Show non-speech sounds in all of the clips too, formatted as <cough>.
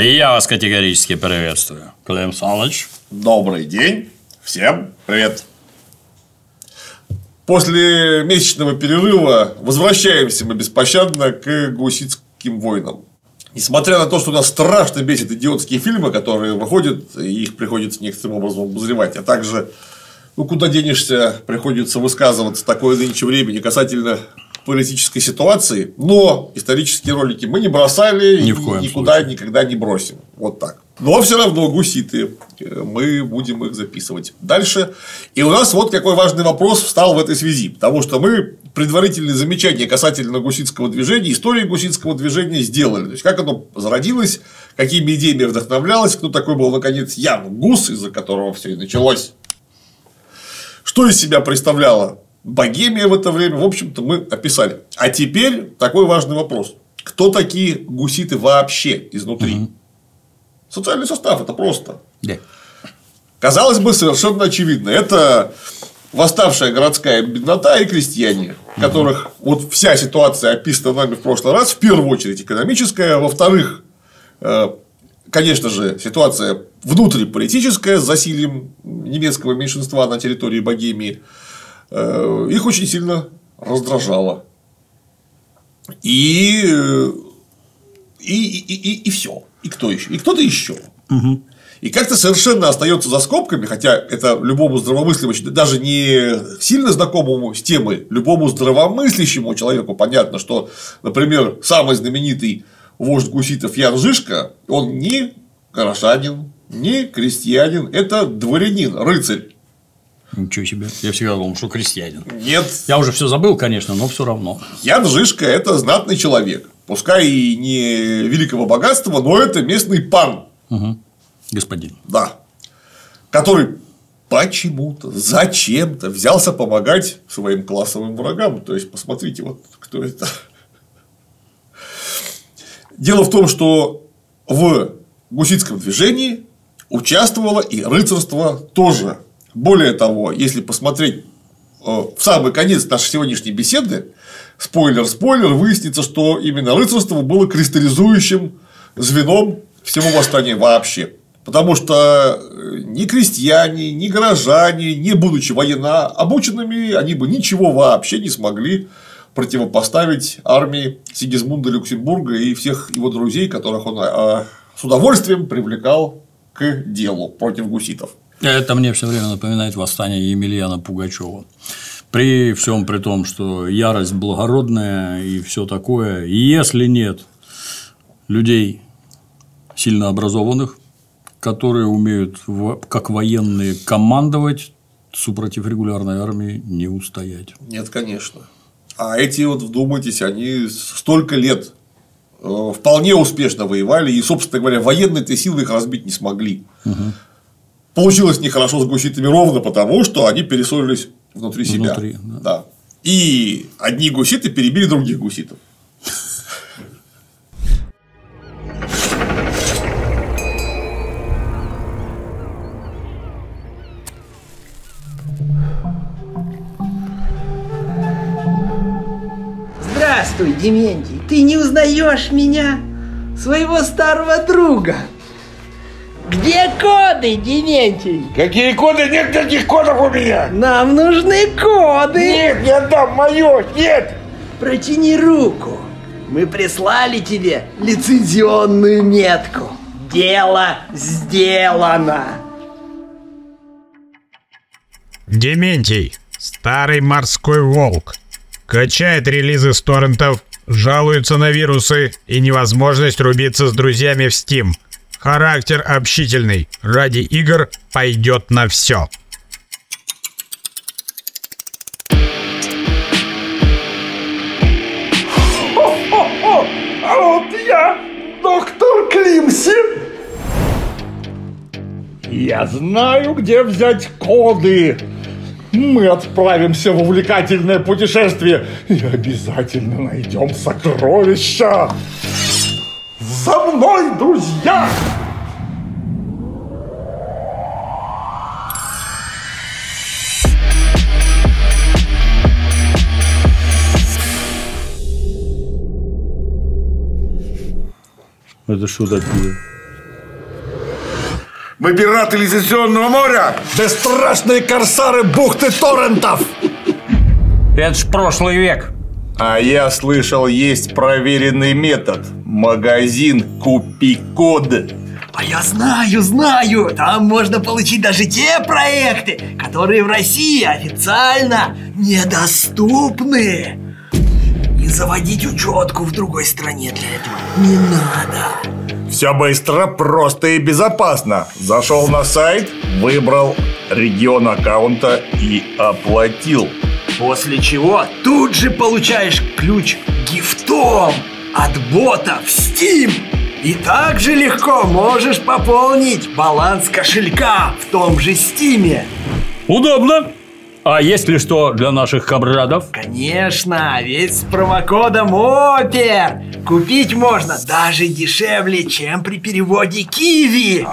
Я вас категорически приветствую. Клим Саныч. Добрый день. Всем привет. После месячного перерыва возвращаемся мы беспощадно к гусицким войнам. Несмотря на то, что нас страшно бесит идиотские фильмы, которые выходят, и их приходится некоторым образом обозревать, а также, ну, куда денешься, приходится высказываться такое нынче времени касательно политической ситуации, но исторические ролики мы не бросали Ни и в коем никуда случае. никогда не бросим. Вот так. Но все равно гуситы, э, мы будем их записывать дальше. И у нас вот какой важный вопрос встал в этой связи. Потому что мы предварительные замечания касательно гуситского движения, истории гуситского движения сделали. То есть, как оно зародилось, какими идеями вдохновлялось, кто такой был, наконец, Ян Гус, из-за которого все и началось. Что из себя представляла Богемия в это время, в общем-то, мы описали. А теперь такой важный вопрос. Кто такие гуситы вообще изнутри? Социальный состав это просто. Да. Казалось бы, совершенно очевидно. Это восставшая городская беднота и крестьяне, которых вот вся ситуация описана нами в прошлый раз, в первую очередь экономическая, во-вторых, э, конечно же, ситуация внутриполитическая с засилием немецкого меньшинства на территории Богемии, их очень сильно раздражало. И, э, и, и, и, и все. И кто еще? И кто-то еще. И как-то совершенно остается за скобками, хотя это любому здравомыслящему, даже не сильно знакомому с темой, любому здравомыслящему человеку понятно, что, например, самый знаменитый вождь гуситов Ян Жишка, он не горожанин, не крестьянин, это дворянин, рыцарь. Ничего себе. Я всегда думал, что крестьянин. Нет, Я уже все забыл, конечно, но все равно. Ян Жишка – это знатный человек. Пускай и не великого богатства, но это местный пан. Мгм. Господин. Да. Который почему-то, зачем-то взялся помогать своим классовым врагам. То есть, посмотрите, вот кто это. Дело в том, что в гуситском движении участвовало и рыцарство тоже. Более того, если посмотреть э, в самый конец нашей сегодняшней беседы, спойлер-спойлер, выяснится, что именно рыцарство было кристаллизующим звеном всего восстания вообще. Потому что э, ни крестьяне, ни горожане, не будучи военно обученными, они бы ничего вообще не смогли противопоставить армии Сигизмунда Люксембурга и всех его друзей, которых он э, с удовольствием привлекал к делу против гуситов. Это мне все время напоминает восстание Емельяна Пугачева. При всем при том, что ярость благородная и все такое, и если нет людей сильно образованных, которые умеют как военные командовать, супротив регулярной армии не устоять. Нет, конечно. А эти вот, вдумайтесь, они столько лет э, вполне успешно воевали, и, собственно говоря, военные-то силы их разбить не смогли. Получилось нехорошо с гуситами ровно потому, что они перессорились внутри себя. Внутри, да. да. И одни гуситы перебили других гуситов. Здравствуй, Дементий. Ты не узнаешь меня? Своего старого друга. Где коды, Дементий? Какие коды? Нет никаких кодов у меня! Нам нужны коды. Нет, не отдам мое! Нет! Протяни руку. Мы прислали тебе лицензионную метку. Дело сделано. Дементий, старый морской волк. Качает релизы с торрентов, жалуется на вирусы и невозможность рубиться с друзьями в Steam. Характер общительный, ради игр пойдет на все. А вот я, доктор Климси. Я знаю, где взять коды. Мы отправимся в увлекательное путешествие и обязательно найдем сокровища. За мной, друзья! Это что такое? Мы пираты лицензионного моря. Бесстрашные корсары бухты торрентов! Это ж прошлый век. А я слышал, есть проверенный метод. Магазин «Купи код». А я знаю, знаю, там можно получить даже те проекты, которые в России официально недоступны. И заводить учетку в другой стране для этого не надо. Все быстро, просто и безопасно. Зашел на сайт, выбрал регион аккаунта и оплатил. После чего тут же получаешь ключ гифтом от бота в Steam. И также легко можешь пополнить баланс кошелька в том же Стиме. Удобно. А есть ли что для наших кабрадов? Конечно, ведь с промокодом ОПЕР купить можно даже дешевле, чем при переводе Киви.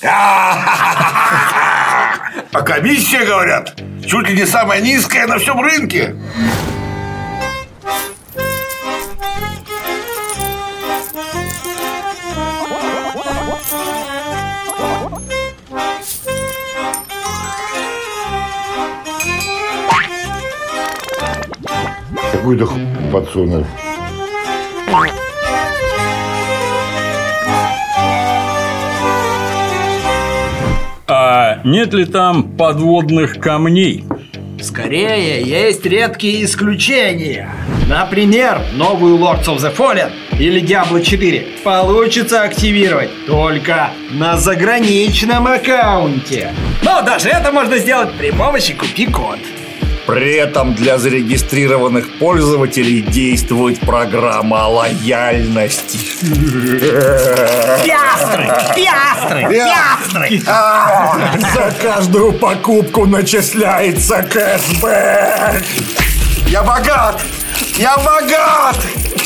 <laughs> <laughs> А комиссия, говорят, чуть ли не самая низкая на всем рынке. Какой-то подсунул. Нет ли там подводных камней? Скорее, есть редкие исключения. Например, новую Lords of the Fallen или Diablo 4 получится активировать только на заграничном аккаунте. Но даже это можно сделать при помощи купи-код. При этом для зарегистрированных пользователей действует программа лояльности. Пиастры! Пиастры! Пиастры! За каждую покупку начисляется кэшбэк! Я богат! Я богат!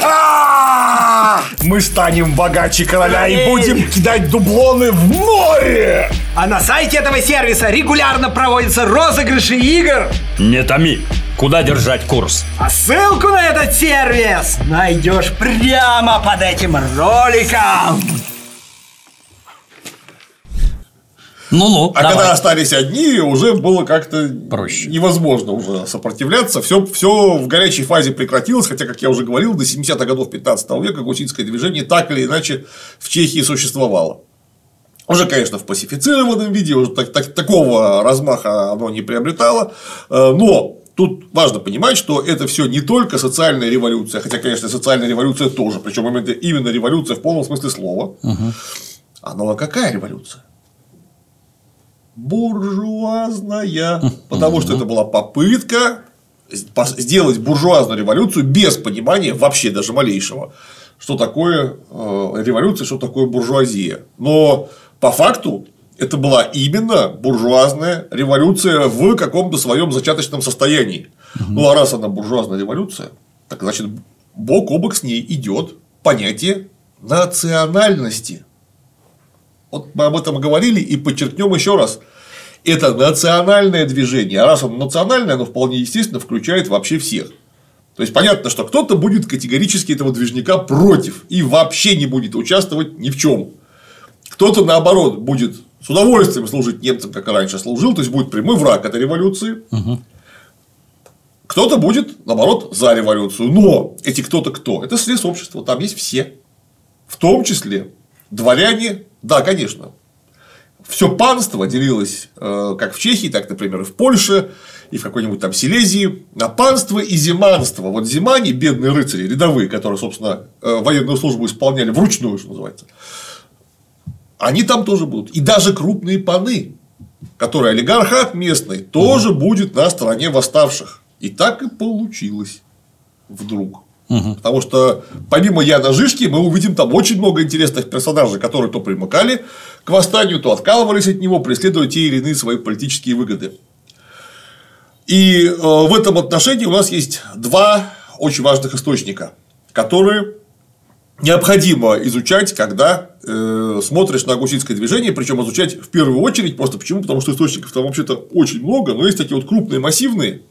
А! Мы станем богаче короля и будем кидать дублоны в море! А на сайте этого сервиса регулярно проводятся розыгрыши игр. Не томи. Куда держать курс? А ссылку на этот сервис найдешь прямо под этим роликом. Ну-ну, А давай. когда остались одни, уже было как-то Проще. невозможно уже сопротивляться. Все, все в горячей фазе прекратилось, хотя, как я уже говорил, до 70-х годов 15 века гусинское движение так или иначе в Чехии существовало. Уже, конечно, в пасифицированном виде, уже так- так- такого размаха оно не приобретало. Э, Но тут важно понимать, что это все не только социальная революция, хотя, конечно, социальная революция тоже, причем именно, именно революция в полном смысле слова. А ну а какая революция? Буржуазная, потому что это была попытка сделать буржуазную революцию без понимания вообще даже малейшего, что такое э, революция, что такое буржуазия. Но по факту это была именно буржуазная революция в каком-то своем зачаточном состоянии. Ну а раз она буржуазная революция, так значит бок о бок с ней идет понятие национальности. Вот мы об этом говорили и подчеркнем еще раз. Это национальное движение. А раз оно национальное, оно вполне естественно включает вообще всех. То есть понятно, что кто-то будет категорически этого движника против и вообще не будет участвовать ни в чем. Кто-то, наоборот, будет с удовольствием служить немцам, как и раньше служил, то есть будет прямой враг этой революции. Кто-то будет, наоборот, за революцию. Но эти кто-то кто? Это срез общества, там есть все. В том числе дворяне, да, конечно, все панство делилось э, как в Чехии, так, например, и в Польше, и в какой-нибудь там Силезии, на панство и зиманство. Вот зимане, бедные рыцари, рядовые, которые, собственно, э, военную службу исполняли вручную, что называется, они там тоже будут. И даже крупные паны, которые олигархат местный, тоже будет на стороне восставших. И так и получилось вдруг. Потому что помимо Яна Жишки мы увидим там очень много интересных персонажей, которые то примыкали к восстанию, то откалывались от него, преследуя те или иные свои политические выгоды. И э, в этом отношении у нас есть два очень важных источника, которые необходимо изучать, когда э, смотришь на гусинское движение, причем изучать в первую очередь, просто почему? Потому что источников там вообще-то очень много, но есть такие вот крупные, массивные,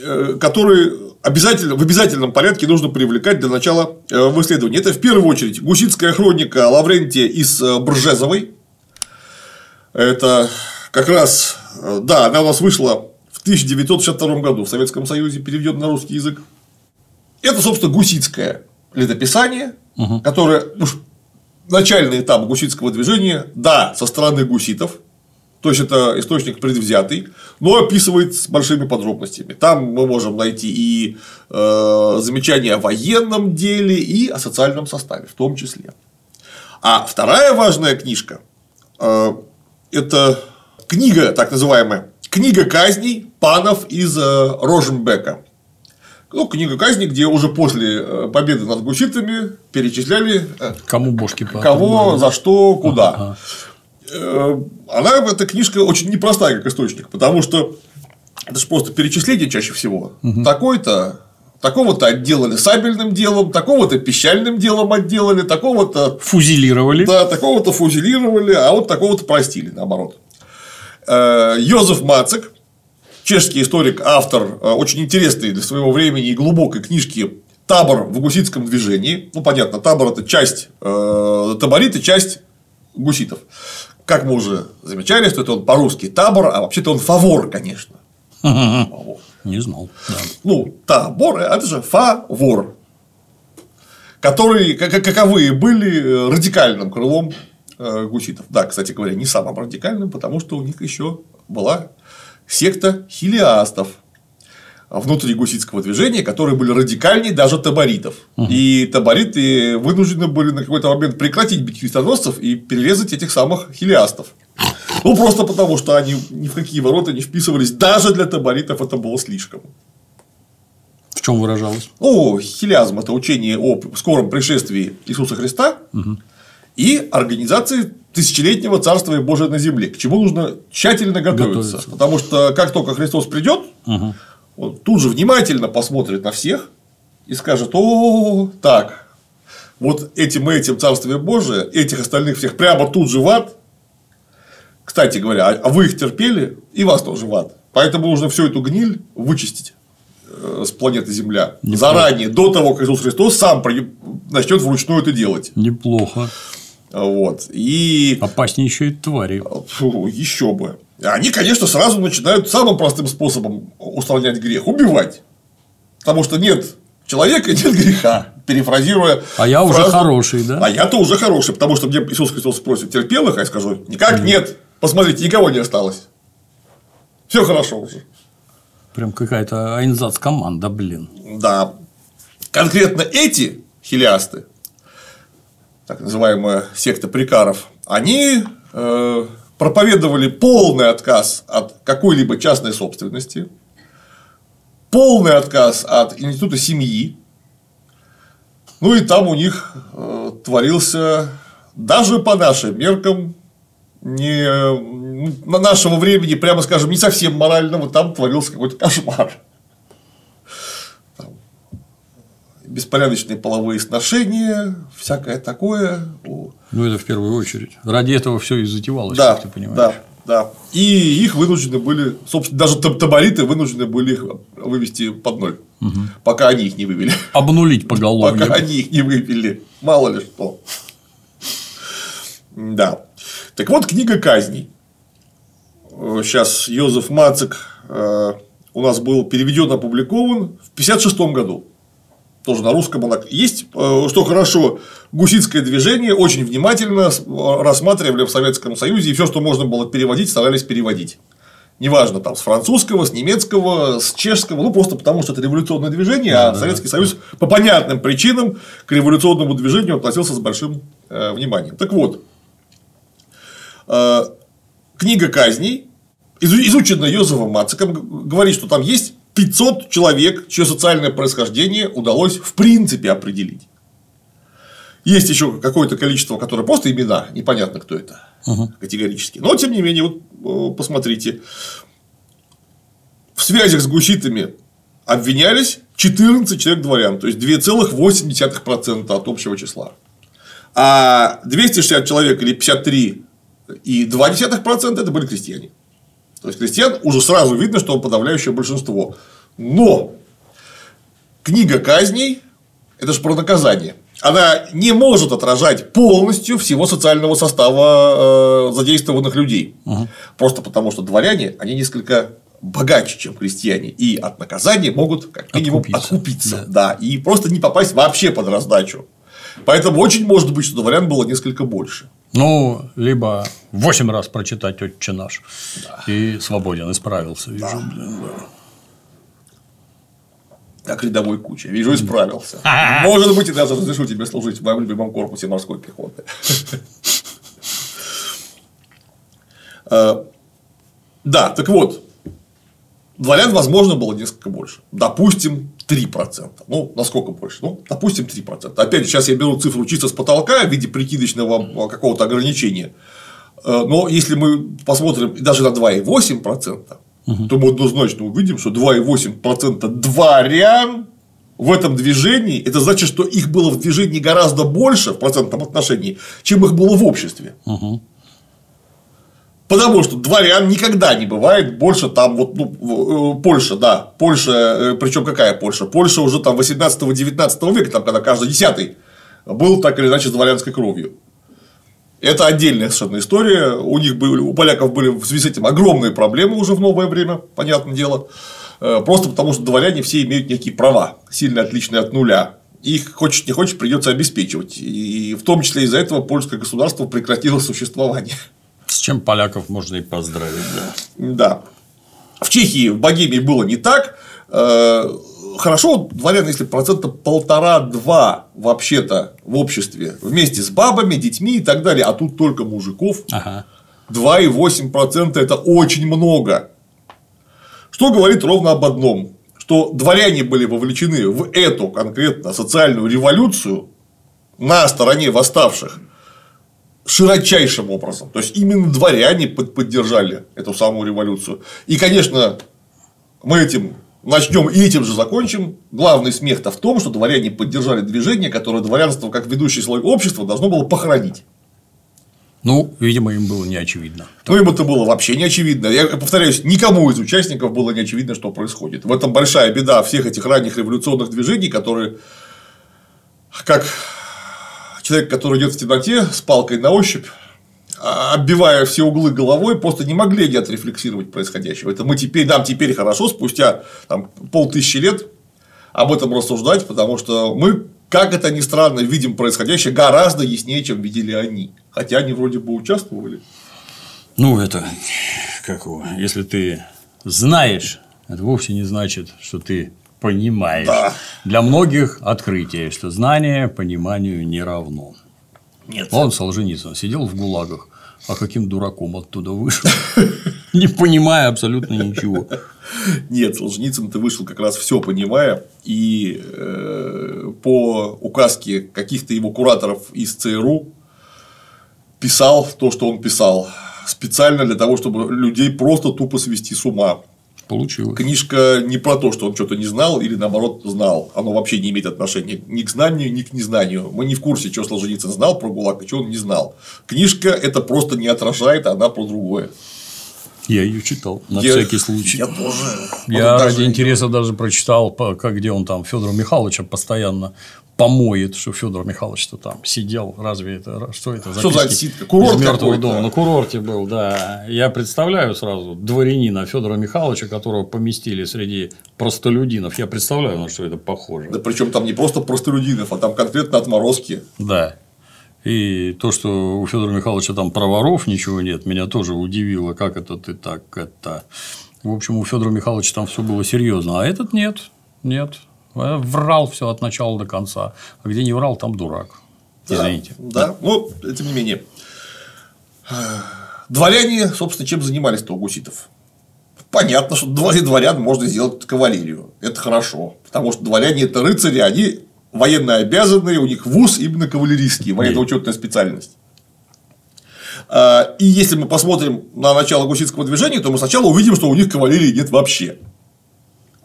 э, которые обязательно, в обязательном порядке нужно привлекать для начала э, в исследование. Это в первую очередь гуситская хроника Лаврентия из э, Бржезовой. Это как раз, э, да, она у нас вышла в 1962 году в Советском Союзе, переведена на русский язык. Это, собственно, гуситское летописание, которое уж начальный этап гуситского движения, да, со стороны гуситов, то есть это источник предвзятый, но описывает с большими подробностями. Там мы можем найти и э, замечания о военном деле, и о социальном составе в том числе. А вторая важная книжка э, это книга, так называемая, книга казней панов из э, Роженбека. Ну, книга казней, где уже после э, победы над гуситами перечисляли э, Кому бошки кого, за что, куда. Э, Она, эта книжка очень непростая как источник, потому что это же просто перечисление чаще всего. Такой-то, такого-то отделали сабельным делом, такого-то пищальным делом отделали, такого-то Фузилировали. да, такого-то фузилировали, а вот такого-то простили, наоборот. Э, Йозеф Мацек, чешский историк, автор э, очень интересной для своего времени и глубокой книжки «Табор в гуситском движении». Ну, понятно, табор – это часть э, таборита, часть гуситов. Как мы уже замечали, что это он по-русски табор, а вообще-то он фавор, конечно. Не знал. Да. Ну, табор – это же фавор, которые, как- каковые были э, радикальным крылом э, гуситов. Да, кстати говоря, не самым радикальным, потому что у них еще была секта хилиастов внутри гуситского движения, которые были радикальнее даже таборитов. И табориты вынуждены были на какой-то момент прекратить бить крестоносцев и перерезать этих самых хилиастов. Ну, просто потому, что они ни в какие ворота не вписывались. Даже для таборитов это было слишком. В чем выражалось? Ну, хилиазм – это учение о скором пришествии Иисуса Христа и организации тысячелетнего царствия Божия на земле, к чему нужно тщательно готовиться. Готовиться. Потому что как только Христос придет, он тут же внимательно посмотрит на всех и скажет: О, так, вот этим и этим царствие Божие, этих остальных всех прямо тут же в ад. Кстати говоря, а- а вы их терпели, и вас тоже в ад. Поэтому нужно всю эту гниль вычистить э, с планеты Земля заранее, до того, как Иисус Христос сам начнет вручную это делать. Неплохо. Вот. И Опаснее еще и твари. Фу, еще бы. Они, конечно, сразу начинают самым простым способом устранять грех убивать. Потому что нет человека, нет греха. Перефразируя. А я уже фразу, хороший, да? А я-то уже хороший, потому что мне Иисус Христос спросит, терпел их, а я скажу, никак нет. Посмотрите, никого не осталось. Все хорошо уже. Прям какая-то айнзац команда, блин. Да. Конкретно эти хилиасты, так называемая секта прикаров, они э, проповедовали полный отказ от какой-либо частной собственности, полный отказ от института семьи. Ну и там у них э, творился даже по нашим меркам не на нашего времени, прямо скажем, не совсем морального, там творился какой-то кошмар. Беспорядочные половые сношения, всякое такое. Ну, это в первую очередь. Ради этого все и затевалось, Да, как ты понимаешь. да, да. И их вынуждены были, собственно, даже таб- табориты вынуждены были их вывести под ноль, пока они их не вывели. Обнулить <laughs> поголовье. Пока они их не вывели. Мало ли что. Да. Так вот, книга казней. Сейчас Йозеф Мацик э, у нас был переведен, опубликован в 1956 году. Тоже на русском он есть. Э, Что хорошо, гуситское движение очень внимательно с- рассматривали в Советском Союзе, и все, что можно было переводить, старались переводить. Неважно, там, с французского, с немецкого, с чешского, ну, просто потому, что это революционное движение, а Советский Союз по понятным причинам к революционному движению относился с большим э, вниманием. Так вот, э, книга казней, изу- изученная Йозефом Мациком, говорит, что там есть 500 человек, чье социальное происхождение удалось в принципе определить. Есть еще какое-то количество, которое просто имена, непонятно, кто это категорически. Но, тем не менее, вот э, посмотрите. В связях с гуситами обвинялись 14 человек дворян, то есть 2,8% от общего числа. А 260 человек или 53 и 2% это были крестьяне. То есть крестьян уже сразу видно, что подавляющее большинство. Но книга казней – это же про наказание. Она не может отражать полностью всего социального состава э, задействованных людей. Просто потому, что дворяне, они несколько богаче, чем крестьяне, и от наказания могут как минимум Откупиться. откупиться. Да. и просто не попасть вообще под раздачу. Поэтому очень может быть, что дворян было несколько больше. Ну, либо восемь раз прочитать «Отче наш» и свободен, исправился. Вижу, блин, да. Как рядовой куча. Вижу, исправился. Может быть, и даже разрешу тебе служить в моем любимом корпусе морской пехоты. Э, Да, так вот, дворян, возможно, было несколько больше. Допустим, 3%. Ну, насколько больше? Ну, допустим, 3%. Опять же, сейчас я беру цифру чисто с потолка в виде прикидочного какого-то ограничения. Э, Но если мы посмотрим даже на 2,8%, то мы однозначно увидим, что 2,8% дворян в этом движении, это значит, что их было в движении гораздо больше в процентном отношении, чем их было в обществе. Потому что дворян никогда не бывает больше там вот ну, э, Польша, да, Польша, причем какая Польша? Польша уже там 18-19 века, там, когда каждый десятый был так или иначе с дворянской кровью. Это отдельная совершенно история. У них были, у поляков были в связи с этим огромные проблемы уже в новое время, понятное дело. Э, Просто потому, что дворяне все имеют некие права, сильно отличные от нуля. Их хочешь не хочешь придется обеспечивать. И в том числе из-за этого польское государство прекратило существование. С чем поляков можно и поздравить, да. Да. В Чехии, в Богемии было не так. Э, Хорошо, дворян, если процента полтора-два вообще-то в обществе, вместе с бабами, детьми и так далее, а тут только мужиков, Ага. 2,8% это очень много. Что говорит ровно об одном, что дворяне были вовлечены в эту конкретно социальную революцию на стороне восставших широчайшим образом. То есть именно дворяне под- поддержали эту самую революцию. И, конечно, мы этим начнем и этим же закончим. Главный смех-то в том, что дворяне поддержали движение, которое дворянство, как ведущий слой общества, должно было похоронить. Ну, видимо, им было не очевидно. Ну, им это было вообще не очевидно. Я повторяюсь, никому из участников было не очевидно, что происходит. В этом большая беда всех этих ранних революционных движений, которые, как человек, который идет в темноте с палкой на ощупь, а, оббивая все углы головой, просто не могли не отрефлексировать происходящего. Это мы теперь, нам теперь хорошо, спустя там, полтысячи лет об этом рассуждать, потому что мы, как это ни странно, видим происходящее гораздо яснее, чем видели они. Хотя они вроде бы участвовали. Ну, это как его, если ты знаешь, это вовсе не значит, что ты понимаешь. Да. Для многих открытие, что знание пониманию не равно. Нет. Он, Солженицын, сидел в ГУЛАГах, а каким дураком оттуда вышел, <laughs> не понимая абсолютно ничего. Нет, Солженицын-то вышел как раз все понимая, и э, по указке каких-то его кураторов из ЦРУ писал то, что он писал, специально для того, чтобы людей просто тупо свести с ума. Получилось. Книжка не про то, что он что-то не знал или наоборот знал. Оно вообще не имеет отношения ни к знанию, ни к незнанию. Мы не в курсе, что Солженицын знал про ГУЛАГ, а что он не знал. Книжка это просто не отражает, а она про другое. Я ее читал на Я- всякий случай. Я тоже. Я ради интереса даже прочитал, как где он там Федора Михайловича постоянно помоет, что Федор Михайлович-то там сидел. Разве это что это? Что за отсидка? Курорт из мертвого дома. На курорте был, да. Я представляю сразу дворянина Федора Михайловича, которого поместили среди простолюдинов. Я представляю, на что это похоже. Да причем там не просто простолюдинов, а там конкретно отморозки. Да. И то, что у Федора Михайловича там про воров ничего нет, меня тоже удивило, как это ты так это. В общем, у Федора Михайловича там все было серьезно, а этот нет, нет. Э, Врал все от начала до конца. А где не врал, там дурак. Извините. Да, ну, тем не менее. Дворяне, собственно, чем занимались-то у гуситов? Понятно, что дворе дворян можно сделать кавалерию. Это хорошо. Потому что дворяне это рыцари, они военно обязанные, у них вуз именно кавалерийский, военно-учетная специальность. А, И если мы посмотрим на начало гуситского движения, то мы сначала увидим, что у них кавалерии нет вообще.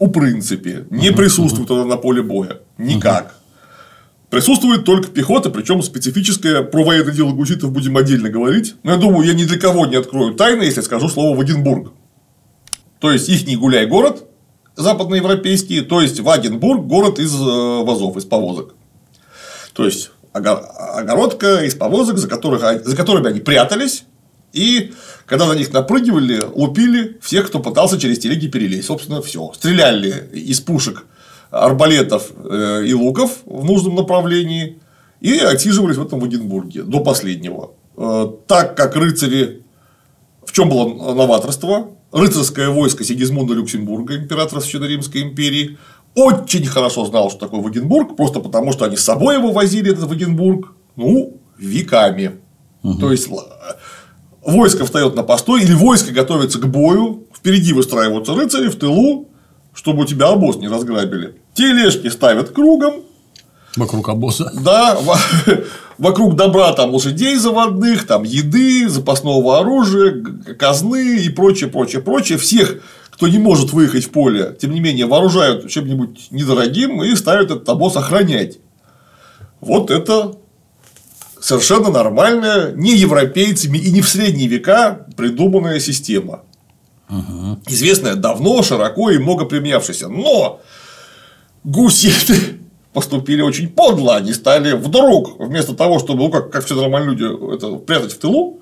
У принципе. Не присутствует она на поле боя. Никак. Присутствует только пехота, причем специфическое про военное дело гуситов будем отдельно говорить. Но я думаю, я ни для кого не открою тайны, если скажу слово Вагенбург. То есть их гуляй город, западноевропейские, то есть Вагенбург – город из э, вазов, из повозок. То есть ого- огородка из повозок, за, которых, за которыми они прятались, и когда на них напрыгивали, лупили всех, кто пытался через телеги перелезть. Собственно, все. Стреляли из пушек, арбалетов э, и луков в нужном направлении и отсиживались в этом Вагенбурге до последнего. Э, Так как рыцари в чем было новаторство? Рыцарское войско Сигизмунда Люксембурга, императора Священно-Римской империи, очень хорошо знал, что такое Вагенбург, просто потому что они с собой его возили, этот Вагенбург, ну, веками. То есть войско встает на постой, или войско готовится к бою, впереди выстраиваются рыцари, в тылу, чтобы у тебя обоз не разграбили. Тележки ставят кругом, Вокруг обоза. да, во- <laughs> вокруг добра там лошадей заводных, там еды, запасного оружия, казны и прочее, прочее, прочее. Всех, кто не может выехать в поле, тем не менее, вооружают чем-нибудь недорогим и ставят этот обоз охранять. Вот это совершенно нормальная, не европейцами и не в средние века придуманная система. Известная давно, широко и много применявшаяся. Но гуситы <laughs> поступили очень подло. Они стали вдруг, вместо того, чтобы, ну, как, как все нормальные люди, это прятать в тылу,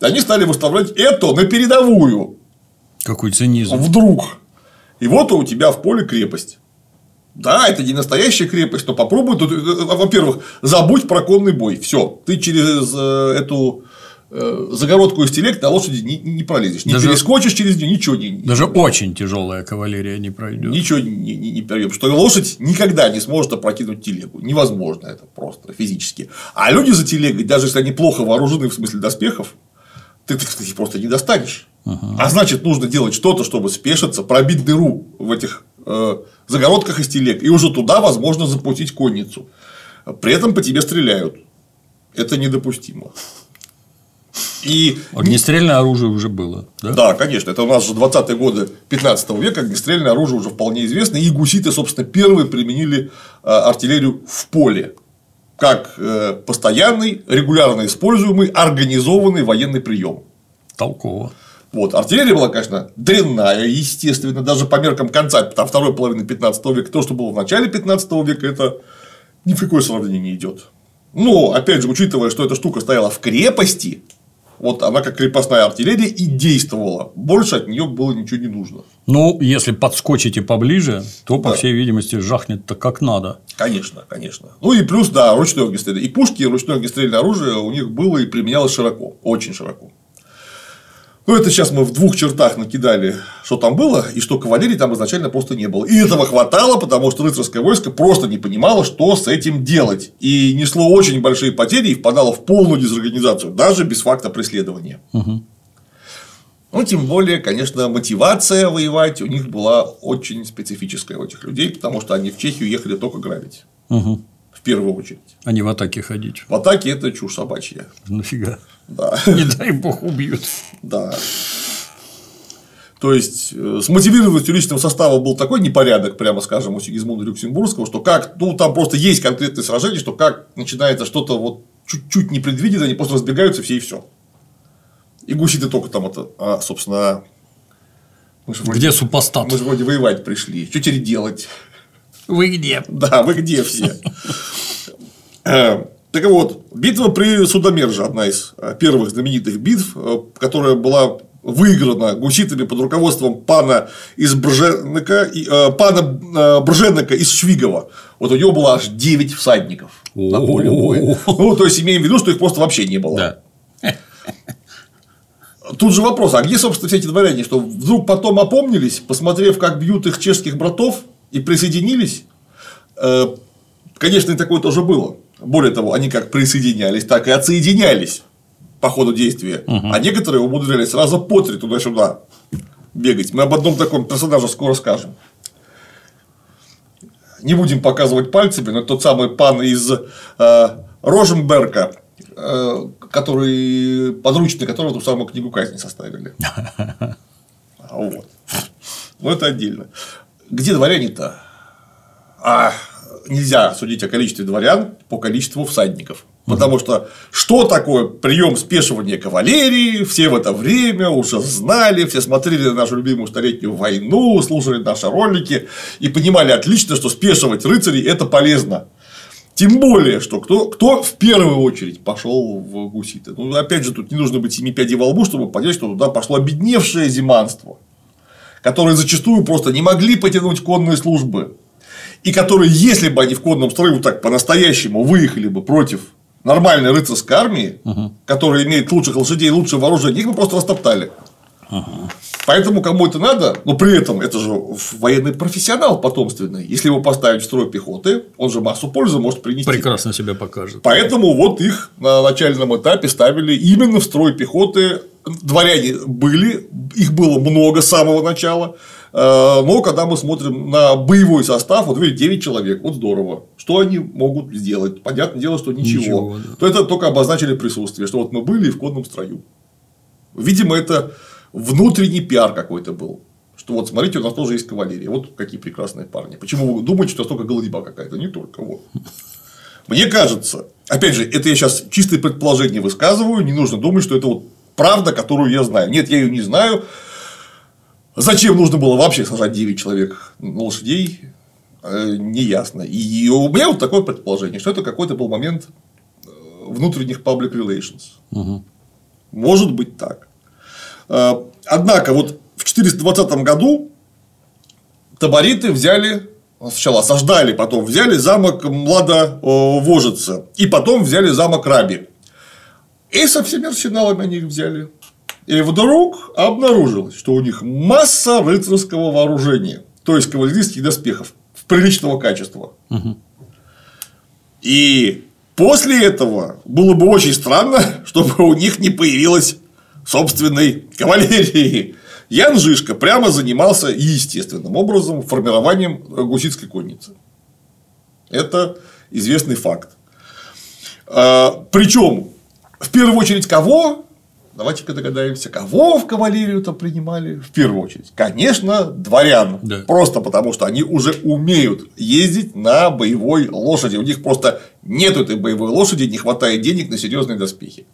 они стали выставлять это на передовую. Какой цинизм. Вдруг. И вот у тебя в поле крепость. Да, это не настоящая крепость, но попробуй. Тут, э, во-первых, забудь про конный бой. Все, ты через э, эту э, загородку из телег на лошади не, не пролезешь. Не Даже- перескочишь через нее, ничего не, Даже очень тяжелая кавалерия не пройдет. Ничего не, не, не перейдем. Что лошадь никогда не сможет опрокинуть телегу. Невозможно это просто физически. А люди за телегой, даже если они плохо вооружены в смысле доспехов, ты, ты их просто не достанешь. А значит, нужно делать что-то, чтобы спешиться, пробить дыру в этих э, загородках из телег, и уже туда, возможно, запустить конницу. При этом по тебе стреляют. Это недопустимо. И Огнестрельное оружие уже было. Да? да, конечно. Это у нас же 20-е годы 15 века, огнестрельное оружие уже вполне известно. И гуситы, собственно, первые применили э, артиллерию в поле. Как э, постоянный, регулярно используемый, организованный военный прием. Толково. Вот. Артиллерия была, конечно, дрянная, естественно, даже по меркам конца второй половины 15 века. То, что было в начале 15 века, это ни в какое сравнение не идет. Но, опять же, учитывая, что эта штука стояла в крепости, вот она как крепостная артиллерия и действовала. Больше от нее было ничего не нужно. Ну, если подскочите поближе, то, по Да. всей видимости, жахнет-то как надо. Конечно, конечно. Ну и плюс, да, ручное огнестрельное. И пушки, и ручное огнестрельное оружие у них было и применялось широко. Очень широко. Ну, это сейчас мы в двух чертах накидали, что там было, и что кавалерии там изначально просто не было. И этого хватало, потому что рыцарское войско просто не понимало, что с этим делать. И несло очень большие потери и впадало в полную дезорганизацию, даже без факта преследования. Ну, тем более, конечно, мотивация воевать у них была очень специфическая у этих людей, потому что они в Чехию ехали только грабить. Мгм. В первую очередь. А не в атаке ходить. В атаке это чушь собачья. Нафига. Да. Не дай бог убьют. Да. То есть, э, с мотивированностью личного состава был такой непорядок, прямо скажем, у Сигизмунда Люксембургского, что как, ну, там просто есть конкретные сражения, что как начинается что-то вот чуть-чуть непредвиденное, они просто разбегаются все и все. И гуситы только там это, а, собственно, мы же вроде- Где супостат? Мы же вроде воевать пришли. Что теперь делать? Вы где? Да, вы где все? <laughs> Так вот, битва при Судомерже одна из э, первых знаменитых битв, э, которая была выиграна гуситами под руководством пана из Брженника, и, э, пана э, Брженника из Швигова. Вот у него было аж 9 всадников на поле боя. Ну, то есть, имеем в виду, что их просто вообще не было. Да. Тут же вопрос, а где, собственно, все эти дворяне, что вдруг потом опомнились, посмотрев, как бьют их чешских братов, и присоединились? Э, Конечно, и такое тоже было. Более того, они как присоединялись, так и отсоединялись по ходу действия. А некоторые умудрялись сразу по три туда-сюда бегать. Мы об одном таком персонаже скоро скажем. Не будем показывать пальцами, но тот самый пан из э, Роженберга, э, который подручный которого ту самую книгу казни составили. <laughs> Вот. Ну, это отдельно. Где дворяне-то? А нельзя судить о количестве дворян по количеству всадников. Потому что что такое прием спешивания кавалерии, все в это время уже знали, все смотрели на нашу любимую столетнюю войну, слушали наши ролики и понимали отлично, что спешивать рыцарей это полезно. Тем более, что кто, кто в первую очередь пошел в гуситы. Ну, опять же, тут не нужно быть семи пядей во лбу, чтобы понять, что туда пошло обедневшее зиманство, которые зачастую просто не могли потянуть конные службы. И которые, если бы они в конном строю вот так по-настоящему выехали бы против нормальной рыцарской армии, которая имеет лучших лошадей лучшее вооружение, их бы просто растоптали. Поэтому кому это надо, но при этом это же военный профессионал потомственный. Если его поставить в строй пехоты, он же массу пользы может принести. Прекрасно себя покажет. Поэтому вот их на начальном этапе ставили именно в строй пехоты. Дворяне были, их было много с самого начала. Э, Но когда мы смотрим на боевой состав, вот видите, 9 человек, вот здорово. Что они могут сделать? Понятное дело, что ничего. Ничего, да. То это только обозначили присутствие, что вот мы были в конном строю. Видимо, это внутренний пиар какой-то был. Что вот смотрите, у нас тоже есть кавалерия. Вот какие прекрасные парни. Почему вы думаете, что столько голодьба какая-то? Не только. Вот. Мне кажется, опять же, это я сейчас чистое предположение высказываю, не нужно думать, что это вот правда, которую я знаю. Нет, я ее не знаю. Зачем нужно было вообще сажать 9 человек на лошадей, э, неясно. И у меня вот такое предположение, что это какой-то был момент э, внутренних public relations. Может быть так. Э, Однако, вот в 420 году табориты взяли, сначала осаждали, потом взяли замок Младовожица, и потом взяли замок Раби. И со всеми арсеналами они их взяли. И вдруг обнаружилось, что у них масса рыцарского вооружения, то есть кавалерийских доспехов в приличного качества. И после этого было бы очень странно, <laughs> чтобы у них не появилось собственной кавалерии. Ян Жишка прямо занимался естественным образом формированием гуситской конницы. Это известный факт. Причем, в первую очередь, кого? Давайте-ка догадаемся, кого в кавалерию-то принимали? В первую очередь, конечно, дворян. Да. Просто потому, что они уже умеют ездить на боевой лошади. У них просто нет этой боевой лошади, не хватает денег на серьезные доспехи.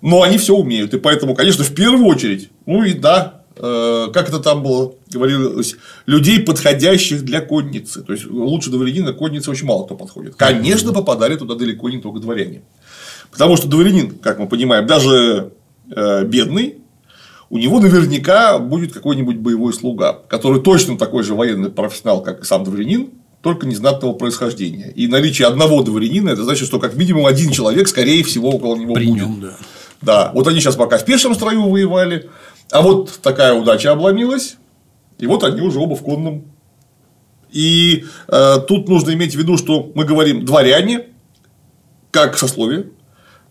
Но они все умеют. И поэтому, конечно, в первую очередь, ну и да, э, как это там было, говорилось, людей, подходящих для конницы. То есть лучше дворянина конницы очень мало кто подходит. Конечно, попадали туда далеко не только дворяне. Потому что дворянин, как мы понимаем, даже э, бедный, у него наверняка будет какой-нибудь боевой слуга, который точно такой же военный профессионал, как и сам дворянин, только незнатного происхождения. И наличие одного дворянина это значит, что как минимум один человек, скорее всего, около него При будет. нем, да. Да, вот они сейчас пока в пешем строю воевали, а вот такая удача обломилась, и вот они уже оба в конном. И э, тут нужно иметь в виду, что мы говорим дворяне, как сословие,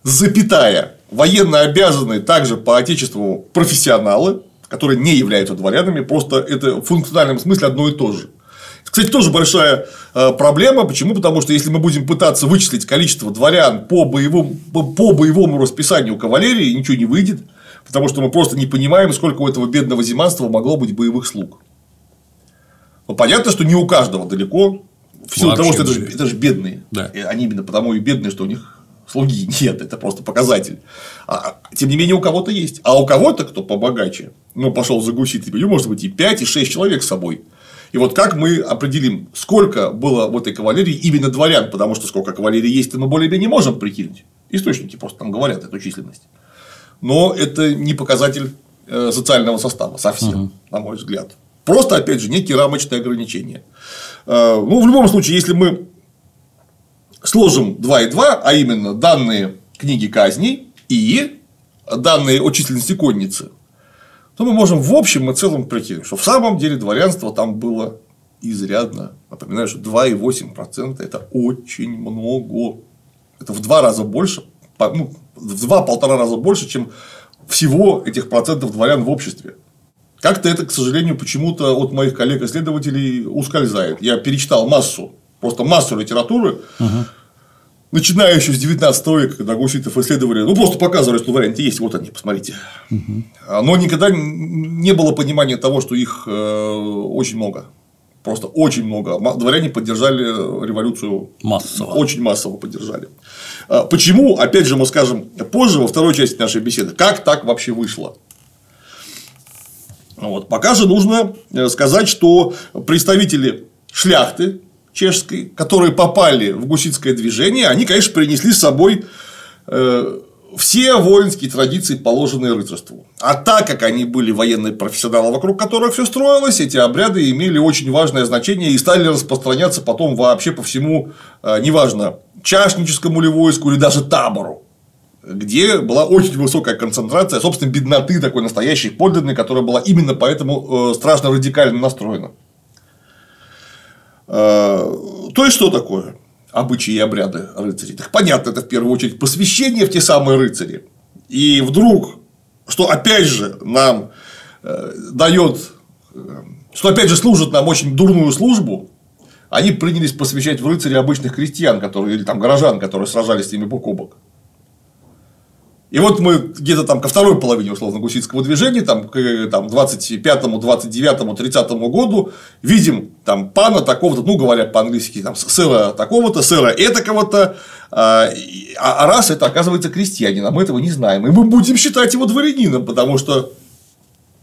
запятая, военно обязанные также по отечеству профессионалы, которые не являются дворянами, просто это в функциональном смысле одно и то же. Кстати, тоже большая э, проблема. Почему? Потому что если мы будем пытаться вычислить количество дворян по боевому, по, боевому расписанию кавалерии, ничего не выйдет, потому что мы просто не понимаем, сколько у этого бедного зиманства могло быть боевых слуг. Но понятно, что не у каждого далеко, в силу Вообще того, что это же, это же бедные. Да. И Они именно потому и бедные, что у них слуги <laughs> нет, это просто показатель. А, тем не менее, у кого-то есть. А у кого-то, кто побогаче, ну, пошел за гуситами, может быть и 5, и 6 человек с собой. И вот как мы определим, сколько было в этой кавалерии именно дворян, потому что сколько кавалерии есть, мы более-менее можем прикинуть. Источники просто там говорят эту численность. Но это не показатель э, социального состава совсем, на мой взгляд. Просто, опять же, некие рамочные ограничения. Э, Ну, в любом случае, если мы сложим 2 и 2, а именно данные книги казней и данные о численности конницы, то мы можем в общем и целом прикинуть, что в самом деле дворянство там было изрядно. Напоминаю, что 2,8% это очень много. Это в два раза больше, ну, в два-полтора раза больше, чем всего этих процентов дворян в обществе. Как-то это, к сожалению, почему-то от моих коллег-исследователей ускользает. Я перечитал массу, просто массу литературы, начиная еще с 19 века, когда гуситов исследовали, ну, просто показывали, что варианты есть, вот они, посмотрите. А, Но никогда не было понимания того, что их э, очень много. Просто очень много. Дворяне поддержали революцию Массово. Очень массово поддержали. А, Почему, опять же, мы скажем позже, во второй части нашей беседы, как так вообще вышло? Вот. Пока же нужно э, сказать, что представители шляхты чешской, которые попали в гуситское движение, они, конечно, принесли с собой э, все воинские традиции, положенные рыцарству. А так как они были военные профессионалы, вокруг которых все строилось, эти обряды имели очень важное значение и стали распространяться потом вообще по всему, э, неважно, чашническому ли войску или даже табору где была очень высокая концентрация, собственно, бедноты такой настоящей, подлинной, которая была именно поэтому э, страшно радикально настроена. Э, То есть, что такое обычаи и обряды рыцарей? Так понятно, это в первую очередь посвящение в те самые рыцари. И вдруг, что опять же нам э, дает, э, что опять же служит нам очень дурную службу, они принялись посвящать в рыцари обычных крестьян, которые, или там горожан, которые сражались с ними бок о бок. И вот мы где-то там ко второй половине условно гуситского движения, там, к там, 25-му, 29-му, 30-му году видим там пана такого-то, ну, говоря по-английски, там, сэра такого-то, сэра этакого-то, а, а а раз это оказывается крестьянин, а мы этого не знаем. И мы будем считать его дворянином, потому что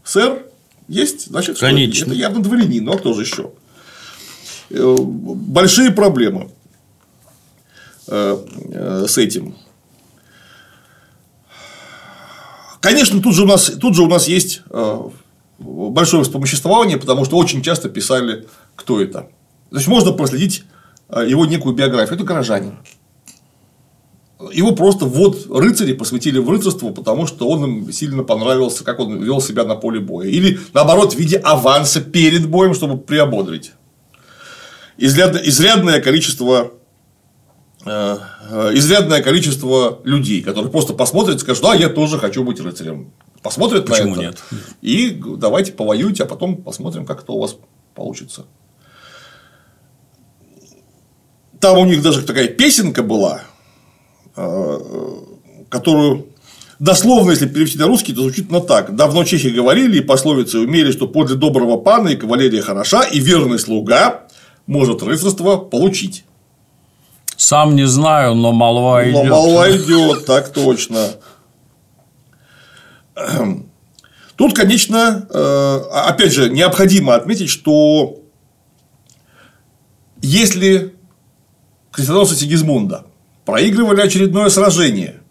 сэр есть, значит, Конечно. это явно дворянин, ну а кто же еще? Э, Большие проблемы э, э, с этим. Конечно, тут же у нас, тут же у нас есть э, большое вспомоществование, потому что очень часто писали, кто это. То есть можно проследить э, его некую биографию. Это горожанин. Его просто вот рыцари посвятили в рыцарство, потому что он им сильно понравился, как он вел себя на поле боя. Или наоборот, в виде аванса перед боем, чтобы приободрить. Изрядно- изрядное количество изрядное количество людей, которые просто посмотрят и скажут, да, я тоже хочу быть рыцарем. Посмотрят Почему на это. нет? И давайте повоюйте, а потом посмотрим, как это у вас получится. Там у них даже такая песенка была, э, которую дословно, если перевести на русский, то звучит на так. Давно чехи говорили и пословицы умели, что подле доброго пана и кавалерия хороша, и верный слуга может рыцарство получить. Сам не знаю, но молва Но идет. молва идет, так точно. <clears throat> Тут, конечно, э, опять же, необходимо отметить, что если крестоносцы Сигизмунда проигрывали очередное сражение,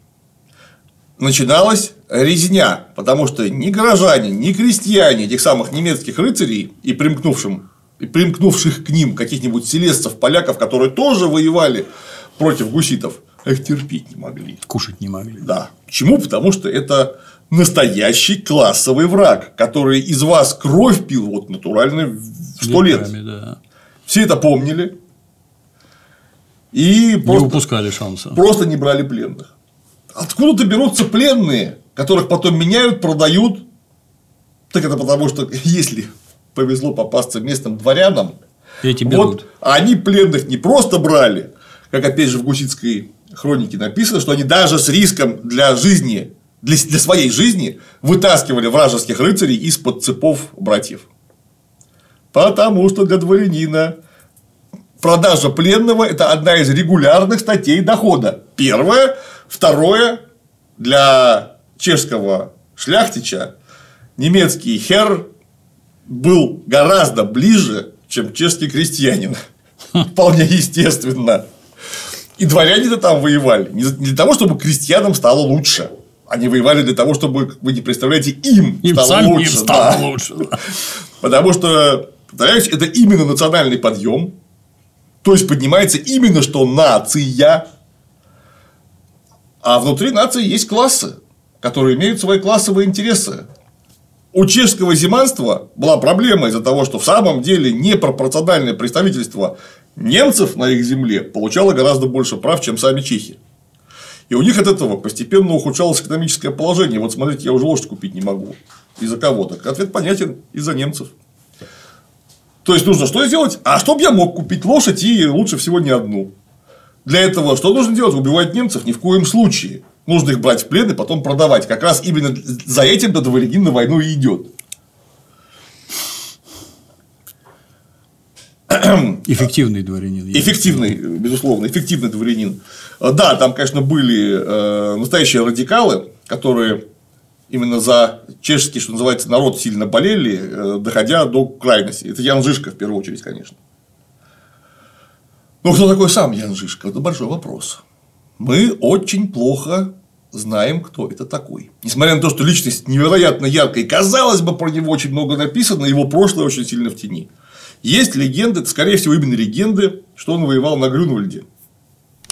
начиналась резня, потому что ни горожане, ни крестьяне этих самых немецких рыцарей и примкнувшим примкнувших к ним каких-нибудь селезцев, поляков, которые тоже воевали против гуситов, их терпеть не могли. Кушать не могли. Да. Почему? Потому что это настоящий классовый враг, который из вас кровь пил вот натурально сто лет. Да. Все это помнили. И Не просто, упускали шанса. просто не брали пленных. Откуда-то берутся пленные, которых потом меняют, продают. Так это потому, что <laughs> если повезло попасться местным дворянам, Эти берут. вот они пленных не просто брали, как опять же в гуситской хронике написано, что они даже с риском для жизни, для, для своей жизни вытаскивали вражеских рыцарей из-под цепов братьев. Потому что для дворянина продажа пленного – это одна из регулярных статей дохода. Первое. Второе. Для чешского шляхтича немецкий хер был гораздо ближе, чем чешский крестьянин. Вполне естественно. И дворяне-то там воевали не для того, чтобы крестьянам стало лучше. Они воевали для того, чтобы, вы не представляете, им, Им стало самим лучше. стало да. лучше. да. <laughs> Потому что, повторяюсь, это именно национальный подъем. То есть поднимается именно что нация. А внутри нации есть классы, которые имеют свои классовые интересы. У чешского зиманства была проблема из-за того, что в самом деле непропорциональное представительство немцев на их земле получало гораздо больше прав, чем сами чехи. И у них от этого постепенно ухудшалось экономическое положение. Вот смотрите, я уже лошадь купить не могу. Из-за кого? Так ответ понятен. Из-за немцев. То есть нужно что сделать? А чтобы я мог купить лошадь и лучше всего не одну. Для этого что нужно делать? Убивать немцев? Ни в коем случае. Нужно их брать в плен и потом продавать. Как раз именно за этим-то дворянин на войну и идет. <clears throat> Эффективный дворянин. Эффективный, безусловно, эффективный дворянин. Э, Да, там, конечно, были э, настоящие радикалы, которые именно за чешский, что называется, народ сильно болели, э, доходя до крайности. Это Ян Жишка, в первую очередь, конечно. Ну, кто такой сам Ян Жишка? Это большой вопрос. Мы очень плохо знаем, кто это такой. Несмотря на то, что личность невероятно яркая, и, казалось бы, про него очень много написано, его прошлое очень сильно в тени. Есть легенды, это, скорее всего, именно легенды, что он воевал на Грюнвальде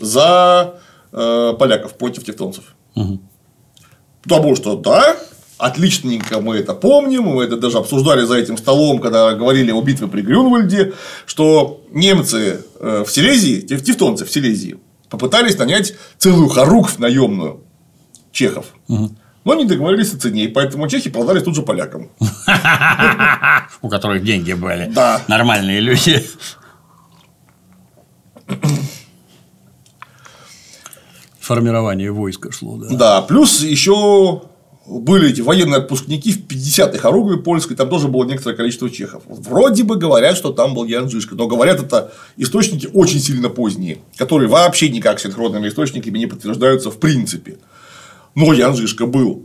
за э, поляков против тевтонцев. Потому что, да, отличненько мы это помним, мы это даже обсуждали за этим столом, когда говорили о битве при Грюнвальде, что немцы э, в Силезии, тев- тевтонцы в Силезии, попытались нанять целую хоругвь наемную чехов. Но не договорились о цене, и поэтому чехи продались тут же полякам. <laughs> У которых деньги были. Да. Нормальные люди. Формирование войска шло, да. Да, плюс еще были эти военные отпускники в 50-й Хоругве польской, там тоже было некоторое количество чехов. Вроде бы говорят, что там был Ян Жишка, но говорят это источники очень сильно поздние, которые вообще никак синхронными источниками не подтверждаются в принципе. Но Ян Жишка был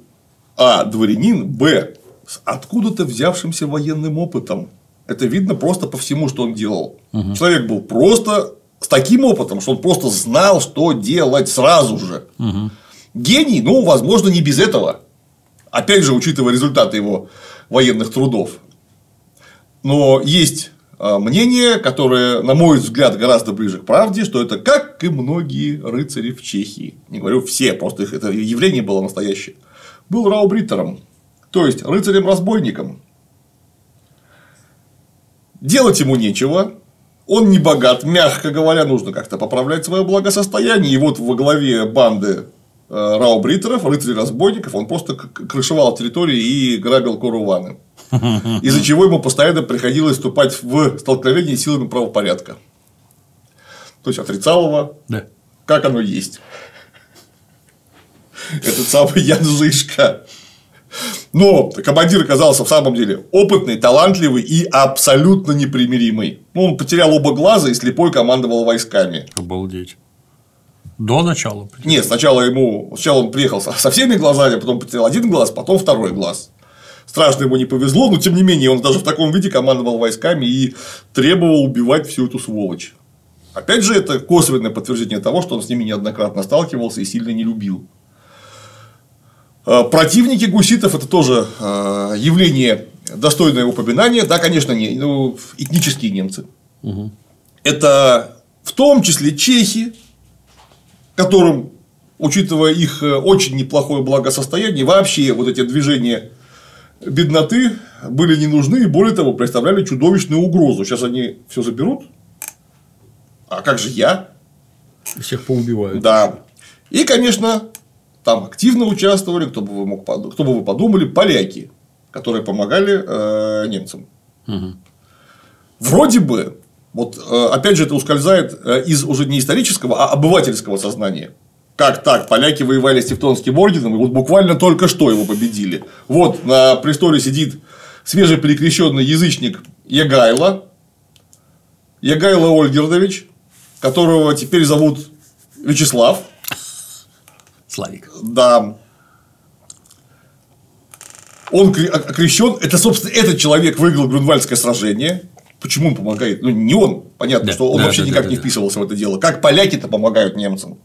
а. дворянин, б. с откуда-то взявшимся военным опытом. Это видно просто по всему, что он делал. Человек был просто с таким опытом, что он просто знал, что делать сразу же. Гений, ну, возможно, не без этого. Опять же, учитывая результаты его военных трудов. Но есть а, мнение, которое, на мой взгляд, гораздо ближе к правде, что это как и многие рыцари в Чехии. Не говорю все, просто их это явление было настоящее. Был раубриттером, то есть рыцарем-разбойником. Делать ему нечего, он не богат, мягко говоря, нужно как-то поправлять свое благосостояние. И вот во главе банды э, раубриттеров, рыцарей-разбойников, он просто крышевал территории и грабил коруваны. <laughs> Из-за чего ему постоянно приходилось вступать в столкновение с силами правопорядка. То есть отрицал его, Да. как оно есть. Этот самый Ян Жишка. Но командир оказался в самом деле опытный, талантливый и абсолютно непримиримый. Ну, он потерял оба глаза и слепой командовал войсками. Обалдеть. До начала. Нет, сначала ему сначала он приехал со всеми глазами, потом потерял один глаз, потом второй глаз. Страшно ему не повезло, но тем не менее он даже в таком виде командовал войсками и требовал убивать всю эту сволочь. Опять же, это косвенное подтверждение того, что он с ними неоднократно сталкивался и сильно не любил. Э, Противники гуситов это тоже э, явление достойное упоминания. Да, конечно, не, ну, этнические немцы. Это в том числе чехи, которым, учитывая их э, очень неплохое благосостояние, вообще вот эти движения бедноты были не нужны и более того представляли чудовищную угрозу. Сейчас они все заберут. А как же я? Всех поубивают. Да. И, конечно, там активно участвовали, кто бы вы, мог, кто бы вы подумали, поляки, которые помогали э, немцам. Вроде бы, вот э, опять же, это ускользает э, из уже не исторического, а обывательского сознания. Как так? Поляки воевали с Тевтонским орденом, и вот буквально только что его победили. Вот на престоле сидит свежеперекрещенный язычник Ягайло, Ягайло Ольгердович, которого теперь зовут Вячеслав. Славик. Да. Он окрещен. Это, собственно, этот человек выиграл Грюнвальдское сражение. Почему он помогает? Ну, не он. Понятно, Да, что он да, вообще да, никак да, не да. вписывался в это дело. Как поляки-то помогают немцам?